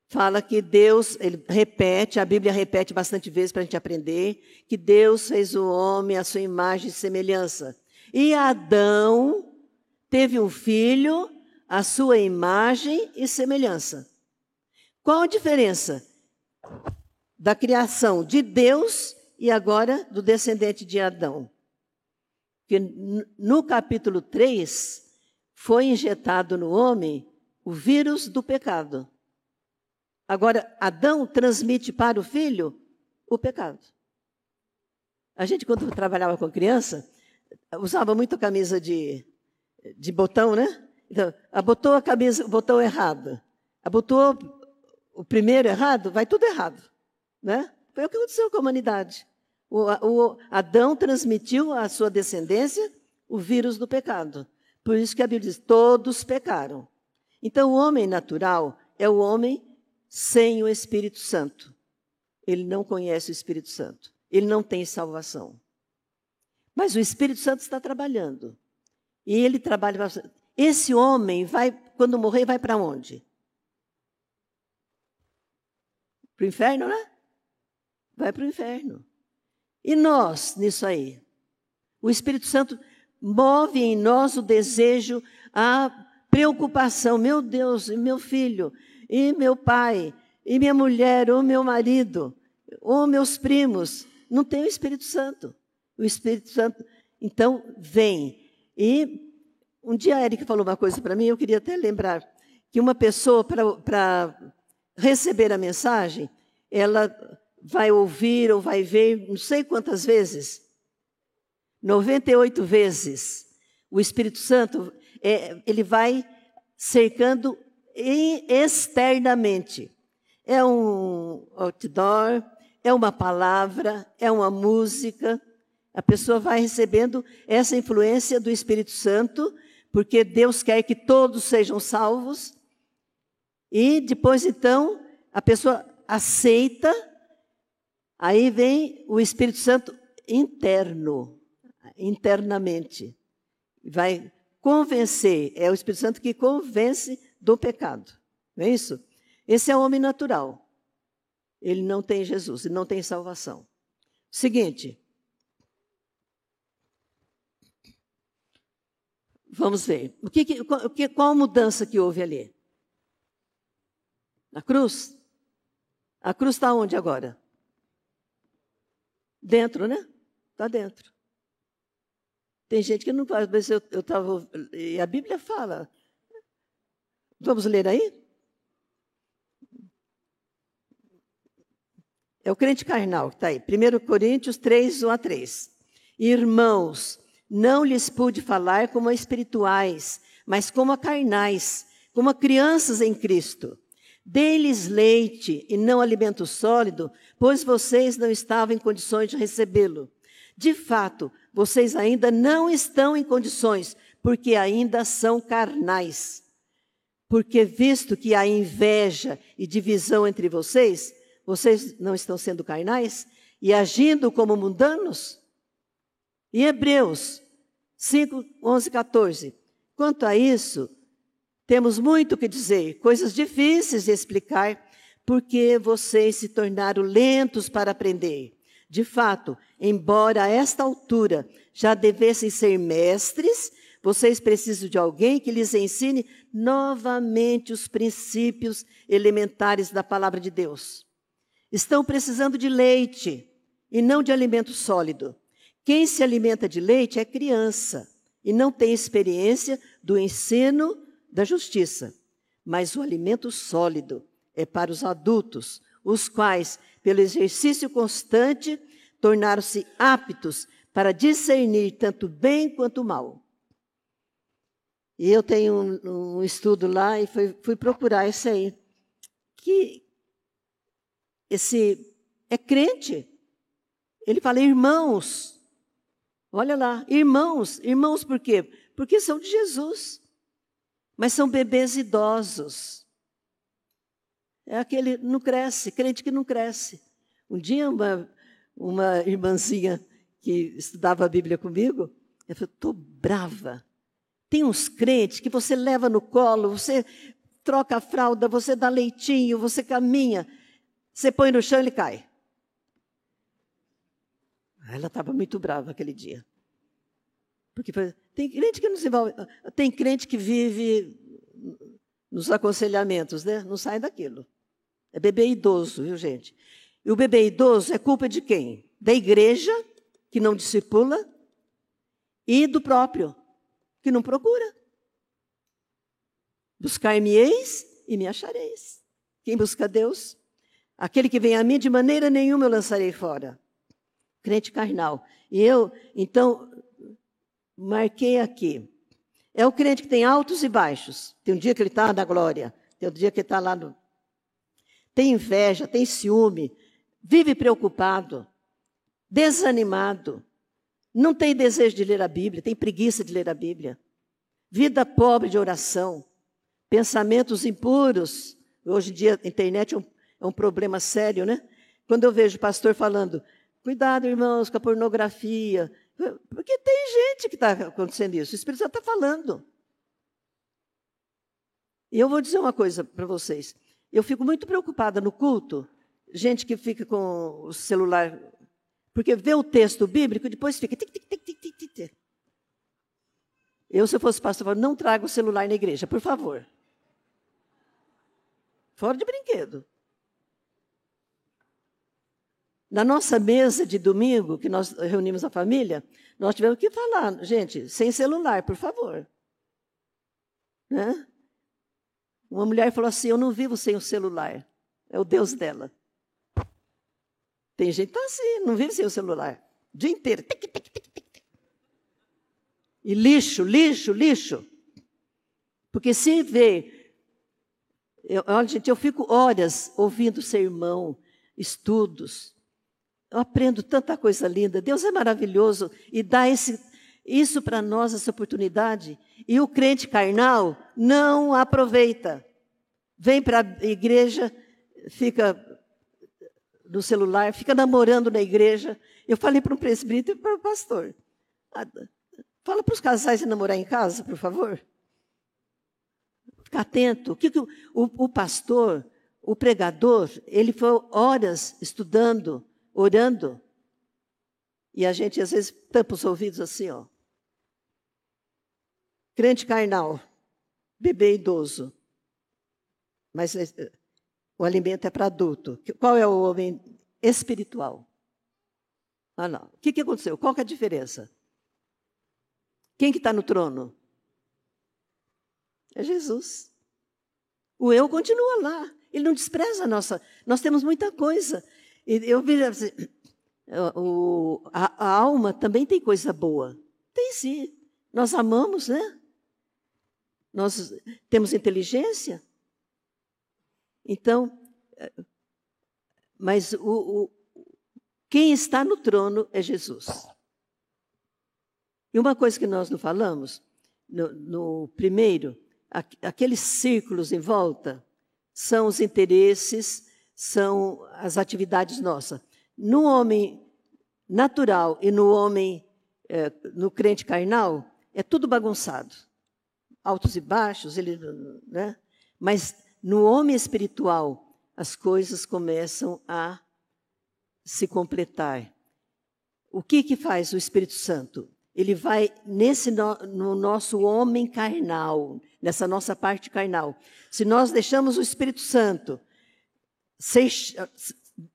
fala que Deus, ele repete, a Bíblia repete bastante vezes para a gente aprender, que Deus fez o homem à sua imagem e semelhança. E Adão teve um filho a sua imagem e semelhança. Qual a diferença da criação de Deus e agora do descendente de Adão? Que no capítulo 3 foi injetado no homem o vírus do pecado. Agora, Adão transmite para o filho o pecado. A gente, quando trabalhava com criança, usava muito camisa de, de botão, né? Então, botou a camisa, o botão errado. Botou o primeiro errado, vai tudo errado. Né? Foi o que aconteceu com a humanidade. O, o Adão transmitiu à sua descendência o vírus do pecado. Por isso que a Bíblia diz: todos pecaram. Então, o homem natural é o homem sem o Espírito Santo. Ele não conhece o Espírito Santo. Ele não tem salvação. Mas o Espírito Santo está trabalhando. E ele trabalha. Esse homem vai, quando morrer, vai para onde? Para o inferno, né? Vai para o inferno. E nós, nisso aí? O Espírito Santo move em nós o desejo, a preocupação. Meu Deus, meu filho, e meu pai, e minha mulher, ou meu marido, ou meus primos. Não tem o Espírito Santo. O Espírito Santo, então, vem. E um dia a Erika falou uma coisa para mim, eu queria até lembrar, que uma pessoa, para receber a mensagem, ela vai ouvir ou vai ver não sei quantas vezes, 98 vezes, o Espírito Santo, é, ele vai cercando externamente. É um outdoor, é uma palavra, é uma música. A pessoa vai recebendo essa influência do Espírito Santo porque Deus quer que todos sejam salvos. E depois, então, a pessoa aceita, aí vem o Espírito Santo interno, internamente. Vai convencer, é o Espírito Santo que convence do pecado. Não é isso? Esse é o homem natural. Ele não tem Jesus, ele não tem salvação. Seguinte, Vamos ver. O que, qual, qual a mudança que houve ali? Na cruz? A cruz está onde agora? Dentro, né? Está dentro. Tem gente que não faz, mas eu estava. E a Bíblia fala. Vamos ler aí? É o crente carnal que está aí. 1 Coríntios 3, 1 a 3. Irmãos, não lhes pude falar como a espirituais, mas como a carnais, como a crianças em Cristo. Dei-lhes leite e não alimento sólido, pois vocês não estavam em condições de recebê-lo. De fato, vocês ainda não estão em condições, porque ainda são carnais. Porque, visto que há inveja e divisão entre vocês, vocês não estão sendo carnais e agindo como mundanos? Em Hebreus 5, 11, 14. Quanto a isso, temos muito o que dizer, coisas difíceis de explicar, porque vocês se tornaram lentos para aprender. De fato, embora a esta altura já devessem ser mestres, vocês precisam de alguém que lhes ensine novamente os princípios elementares da palavra de Deus. Estão precisando de leite e não de alimento sólido. Quem se alimenta de leite é criança e não tem experiência do ensino da justiça. Mas o alimento sólido é para os adultos, os quais, pelo exercício constante, tornaram-se aptos para discernir tanto bem quanto mal. E eu tenho um, um estudo lá e fui, fui procurar esse aí. Que esse é crente. Ele fala, irmãos, Olha lá, irmãos, irmãos por quê? Porque são de Jesus, mas são bebês idosos. É aquele não cresce, crente que não cresce. Um dia uma, uma irmãzinha que estudava a Bíblia comigo, ela falou, estou brava. Tem uns crentes que você leva no colo, você troca a fralda, você dá leitinho, você caminha, você põe no chão e ele cai. Ela estava muito brava aquele dia. Porque tem crente que não envolve, tem crente que vive nos aconselhamentos, né? Não sai daquilo. É bebê idoso, viu, gente? E o bebê idoso é culpa de quem? Da igreja, que não discipula, e do próprio, que não procura. Buscar-me-eis e me achareis. Quem busca Deus? Aquele que vem a mim, de maneira nenhuma eu lançarei fora crente carnal. E eu, então, marquei aqui. É o crente que tem altos e baixos. Tem um dia que ele está na glória, tem outro dia que ele está lá no. Tem inveja, tem ciúme, vive preocupado, desanimado, não tem desejo de ler a Bíblia, tem preguiça de ler a Bíblia. Vida pobre de oração, pensamentos impuros. Hoje em dia a internet é um, é um problema sério, né? Quando eu vejo o pastor falando, Cuidado, irmãos, com a pornografia. Porque tem gente que está acontecendo isso. O Espírito Santo está falando. E eu vou dizer uma coisa para vocês. Eu fico muito preocupada no culto, gente que fica com o celular, porque vê o texto bíblico e depois fica. Tic, tic, tic. Eu, se eu fosse pastor, não traga o celular na igreja, por favor. Fora de brinquedo. Na nossa mesa de domingo, que nós reunimos a família, nós tivemos que falar, gente, sem celular, por favor. Né? Uma mulher falou assim: Eu não vivo sem o celular. É o Deus dela. Tem gente que está assim, não vive sem o celular. O dia inteiro. Tic, tic, tic, e lixo, lixo, lixo. Porque se vê. Olha, gente, eu fico horas ouvindo sermão, estudos. Eu aprendo tanta coisa linda. Deus é maravilhoso e dá esse, isso para nós, essa oportunidade. E o crente carnal não aproveita. Vem para a igreja, fica no celular, fica namorando na igreja. Eu falei para um presbítero e para o pastor. Ah, fala para os casais namorar em casa, por favor. Fica atento. O que, que o, o, o pastor, o pregador, ele foi horas estudando orando. E a gente às vezes tampa os ouvidos assim, ó. Crente carnal, bebê idoso. Mas eh, o alimento é para adulto. Qual é o homem espiritual? Ah, não. O que, que aconteceu? Qual que é a diferença? Quem que está no trono? É Jesus. O eu continua lá. Ele não despreza a nossa. Nós temos muita coisa. Eu vi assim, o, a, a alma também tem coisa boa. Tem sim. Nós amamos, né? Nós temos inteligência. Então, mas o, o, quem está no trono é Jesus. E uma coisa que nós não falamos, no, no primeiro, aqueles círculos em volta são os interesses, são as atividades nossas. No homem natural e no homem, é, no crente carnal, é tudo bagunçado. Altos e baixos, ele, né? mas no homem espiritual, as coisas começam a se completar. O que, que faz o Espírito Santo? Ele vai nesse no, no nosso homem carnal, nessa nossa parte carnal. Se nós deixamos o Espírito Santo,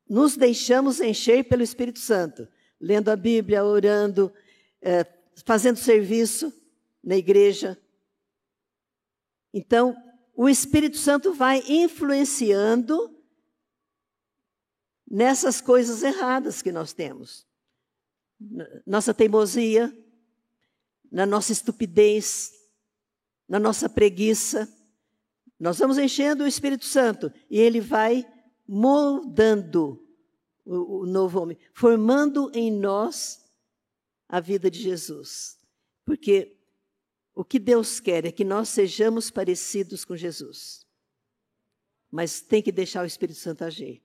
nos deixamos encher pelo Espírito Santo, lendo a Bíblia, orando, é, fazendo serviço na igreja. Então, o Espírito Santo vai influenciando nessas coisas erradas que nós temos. Nossa teimosia, na nossa estupidez, na nossa preguiça. Nós vamos enchendo o Espírito Santo e ele vai moldando o, o novo homem, formando em nós a vida de Jesus. Porque o que Deus quer é que nós sejamos parecidos com Jesus. Mas tem que deixar o Espírito Santo agir.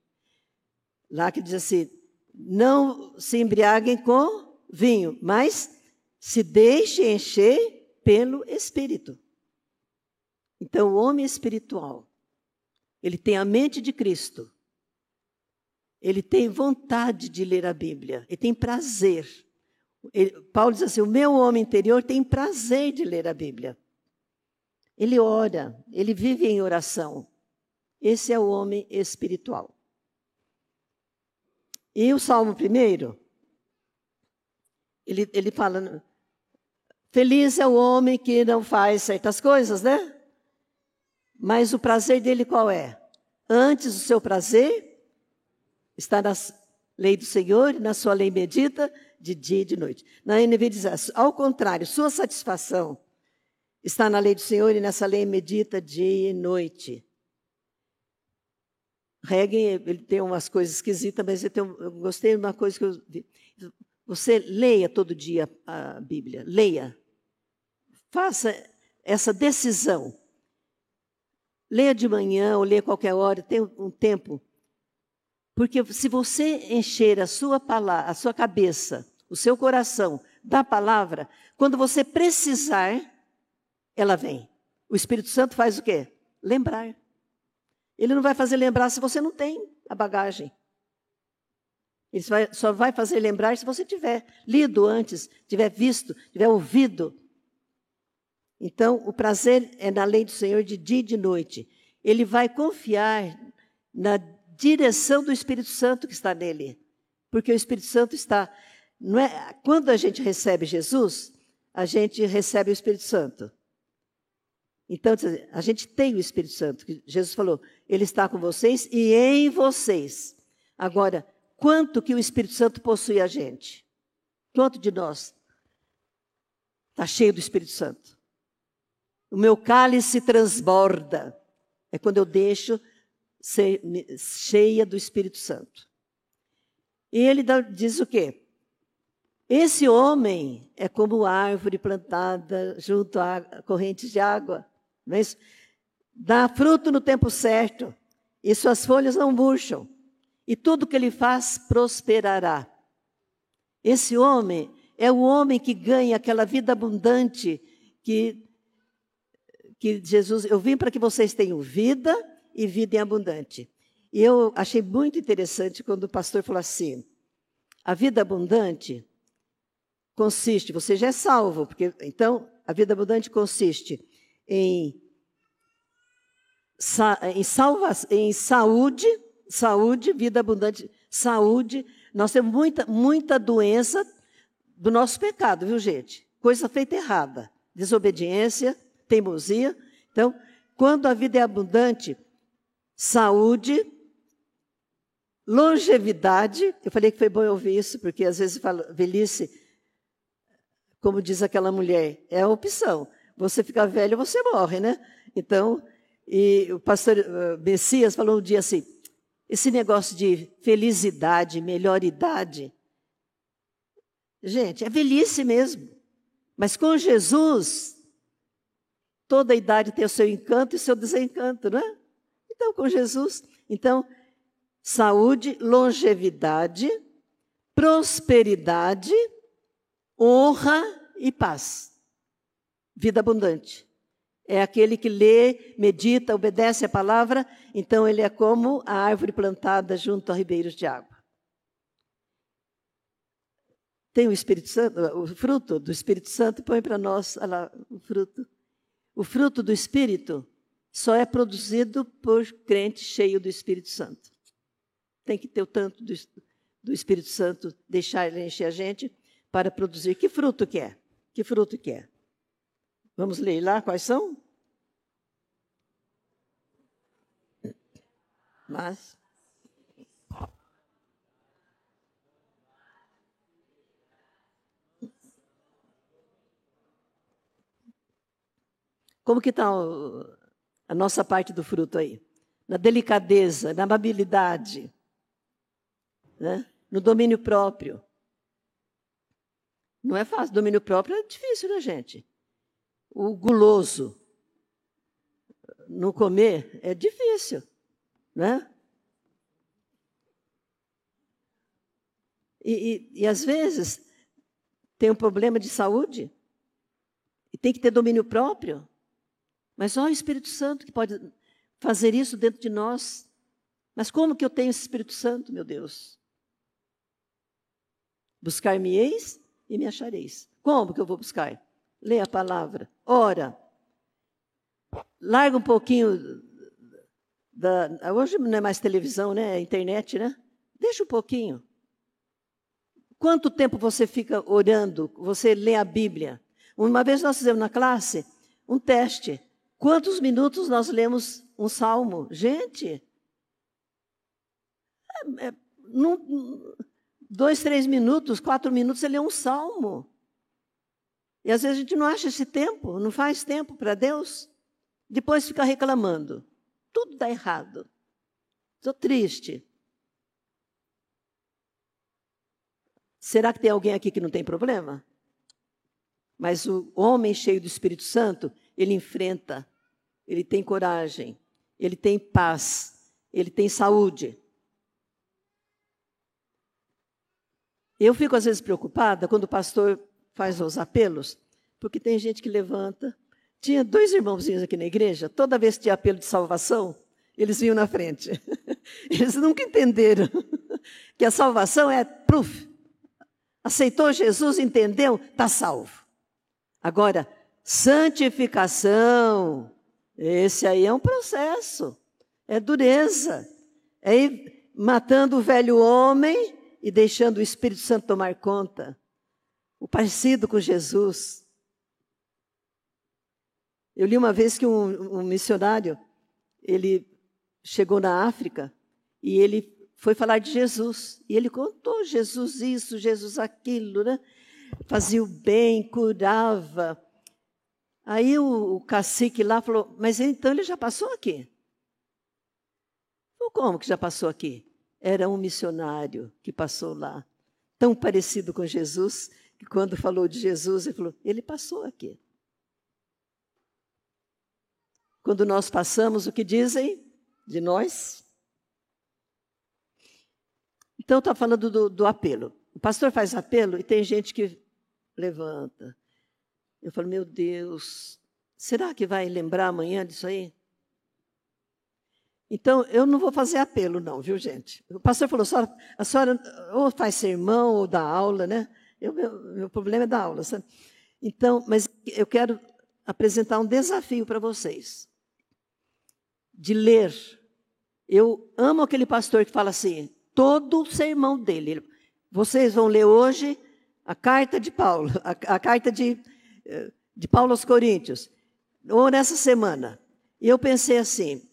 Lá que diz assim: não se embriaguem com vinho, mas se deixe encher pelo Espírito. Então, o homem espiritual, ele tem a mente de Cristo, ele tem vontade de ler a Bíblia, ele tem prazer. Ele, Paulo diz assim: o meu homem interior tem prazer de ler a Bíblia. Ele ora, ele vive em oração. Esse é o homem espiritual. E o Salmo primeiro, ele, ele fala: Feliz é o homem que não faz certas coisas, né? Mas o prazer dele qual é? Antes o seu prazer está na lei do Senhor e na sua lei medita de dia e de noite. Na NV diz assim, ao contrário, sua satisfação está na lei do Senhor e nessa lei medita dia e noite. Reagan, ele tem umas coisas esquisitas, mas eu, tenho, eu gostei de uma coisa que eu vi. Você leia todo dia a Bíblia, leia. Faça essa decisão. Leia de manhã ou leia qualquer hora, tem um tempo. Porque se você encher a sua palavra, a sua cabeça, o seu coração da palavra, quando você precisar, ela vem. O Espírito Santo faz o quê? Lembrar. Ele não vai fazer lembrar se você não tem a bagagem. Ele só vai fazer lembrar se você tiver lido antes, tiver visto, tiver ouvido. Então, o prazer é na lei do Senhor de dia e de noite. Ele vai confiar na direção do Espírito Santo que está nele. Porque o Espírito Santo está. Não é, quando a gente recebe Jesus, a gente recebe o Espírito Santo. Então, a gente tem o Espírito Santo. Jesus falou, ele está com vocês e em vocês. Agora, quanto que o Espírito Santo possui a gente? Quanto de nós está cheio do Espírito Santo? O meu cálice transborda. É quando eu deixo cheia do Espírito Santo. E ele diz o quê? Esse homem é como árvore plantada junto a correntes de água. Não é isso? Dá fruto no tempo certo, e suas folhas não murcham, e tudo que ele faz prosperará. Esse homem é o homem que ganha aquela vida abundante que que Jesus, eu vim para que vocês tenham vida e vida em abundante. E eu achei muito interessante quando o pastor falou assim: a vida abundante consiste, você já é salvo, porque então a vida abundante consiste em, em, salva, em saúde, saúde, vida abundante, saúde. Nós temos muita, muita doença do nosso pecado, viu, gente? Coisa feita errada, desobediência, teimosia. Então, quando a vida é abundante, saúde, longevidade. Eu falei que foi bom eu ouvir isso, porque às vezes fala velhice, como diz aquela mulher, é a opção. Você fica velho, você morre, né? Então, e o pastor uh, Messias falou um dia assim: esse negócio de felicidade, melhor idade, gente, é velhice mesmo. Mas com Jesus, toda idade tem o seu encanto e o seu desencanto, não é? Então, com Jesus, então, saúde, longevidade, prosperidade, honra e paz. Vida abundante. É aquele que lê, medita, obedece a palavra, então ele é como a árvore plantada junto a ribeiros de água. Tem o Espírito Santo, o fruto do Espírito Santo, põe para nós lá, o fruto. O fruto do Espírito só é produzido por crente cheio do Espírito Santo. Tem que ter o tanto do, do Espírito Santo, deixar ele encher a gente para produzir. Que fruto que é? Que fruto que é? Vamos ler lá quais são? Mas. Como que está a nossa parte do fruto aí? Na delicadeza, na amabilidade, né? no domínio próprio. Não é fácil, domínio próprio é difícil, né, gente? o guloso no comer é difícil, né? E, e, e às vezes tem um problema de saúde e tem que ter domínio próprio. Mas só o Espírito Santo que pode fazer isso dentro de nós. Mas como que eu tenho esse Espírito Santo, meu Deus? Buscar-me-eis e me achareis. Como que eu vou buscar? Lê a palavra, ora. Larga um pouquinho da. Hoje não é mais televisão, né? É internet, né? Deixa um pouquinho. Quanto tempo você fica orando? Você lê a Bíblia? Uma vez nós fizemos na classe um teste. Quantos minutos nós lemos um salmo? Gente, é, é, num, dois, três minutos, quatro minutos, você lê um salmo. E às vezes a gente não acha esse tempo, não faz tempo para Deus. Depois fica reclamando. Tudo dá errado. Estou triste. Será que tem alguém aqui que não tem problema? Mas o homem cheio do Espírito Santo, ele enfrenta, ele tem coragem, ele tem paz, ele tem saúde. Eu fico às vezes preocupada quando o pastor faz os apelos, porque tem gente que levanta. Tinha dois irmãozinhos aqui na igreja, toda vez que tinha apelo de salvação, eles vinham na frente. Eles nunca entenderam que a salvação é proof. Aceitou Jesus, entendeu, está salvo. Agora, santificação, esse aí é um processo, é dureza, é ir matando o velho homem e deixando o Espírito Santo tomar conta o parecido com Jesus. Eu li uma vez que um, um missionário, ele chegou na África e ele foi falar de Jesus. E ele contou Jesus isso, Jesus aquilo, né? Fazia o bem, curava. Aí o, o cacique lá falou, mas então ele já passou aqui. Falou, como que já passou aqui? Era um missionário que passou lá, tão parecido com Jesus, que quando falou de Jesus, ele falou: ele passou aqui. Quando nós passamos, o que dizem de nós? Então, está falando do, do, apelo. O pastor faz apelo e tem gente que levanta. Eu falo, meu Deus, será que vai lembrar amanhã disso aí? Então, eu não vou fazer apelo, não, viu, gente? O pastor falou, a senhora ou faz sermão ou dá aula, né? Eu, meu, meu problema é dar aula, sabe? Então, mas eu quero apresentar um desafio para vocês. De ler. Eu amo aquele pastor que fala assim, todo sermão dele. Vocês vão ler hoje a carta de Paulo, a, a carta de, de Paulo aos Coríntios, ou nessa semana. E eu pensei assim,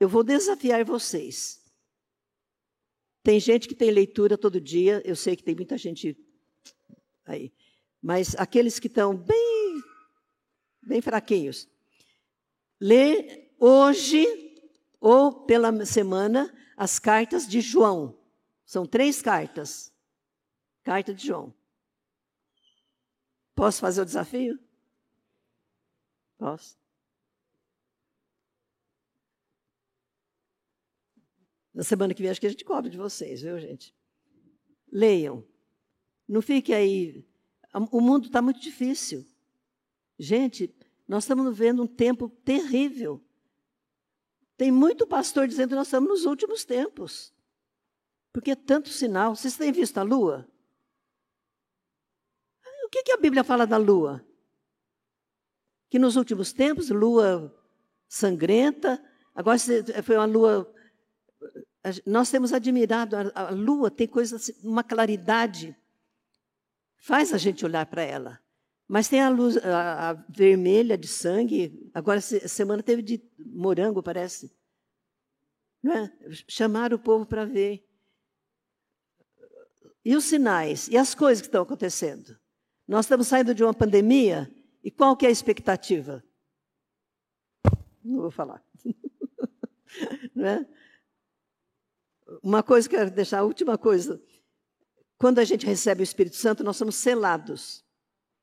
eu vou desafiar vocês Tem gente que tem leitura todo dia, eu sei que tem muita gente aí. Mas aqueles que estão bem, bem fraquinhos, lê hoje ou pela semana as cartas de João. São três cartas. Carta de João. Posso fazer o desafio? Posso. Na semana que vem, acho que a gente cobra de vocês, viu, gente? Leiam. Não fique aí. O mundo está muito difícil. Gente, nós estamos vivendo um tempo terrível. Tem muito pastor dizendo que nós estamos nos últimos tempos. Porque é tanto sinal. Vocês têm visto a lua? Que, que a Bíblia fala da lua? Que nos últimos tempos, lua sangrenta, agora foi uma lua nós temos admirado a, a lua, tem coisas, assim, uma claridade, faz a gente olhar para ela. Mas tem a luz a, a, vermelha de sangue, agora semana teve de morango, parece. É? Chamaram o povo para ver. E os sinais, e as coisas que estão acontecendo. Nós estamos saindo de uma pandemia, e qual que é a expectativa? Não vou falar. é? Uma coisa que eu quero deixar, a última coisa. Quando a gente recebe o Espírito Santo, nós somos selados.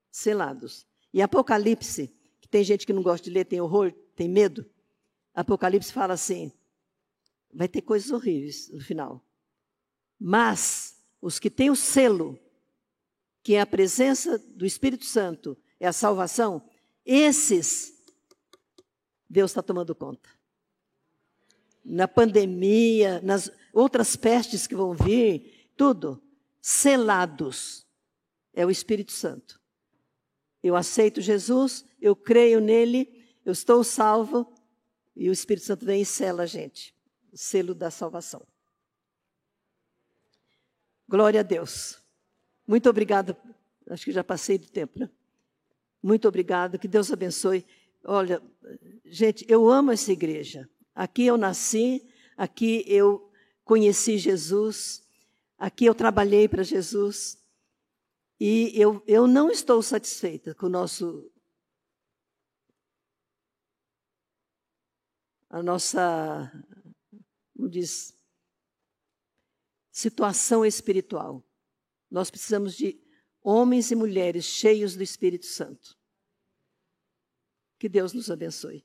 Selados. E Apocalipse, que tem gente que não gosta de ler, tem horror, tem medo. Apocalipse fala assim: vai ter coisas horríveis no final. Mas os que têm o selo, que é a presença do Espírito Santo, é a salvação, esses, Deus está tomando conta. Na pandemia, nas, outras pestes que vão vir, tudo selados. É o Espírito Santo. Eu aceito Jesus, eu creio nele, eu estou salvo, e o Espírito Santo vem e sela a gente. O selo da salvação. Glória a Deus. Muito obrigada. Acho que já passei do tempo, né? Muito obrigado. Que Deus abençoe. Olha, gente, eu amo essa igreja. Aqui eu nasci, aqui eu conheci Jesus, aqui eu trabalhei para Jesus, e eu, eu não estou satisfeita com o nosso. A nossa, como diz, situação espiritual. Nós precisamos de homens e mulheres cheios do Espírito Santo. Que Deus nos abençoe.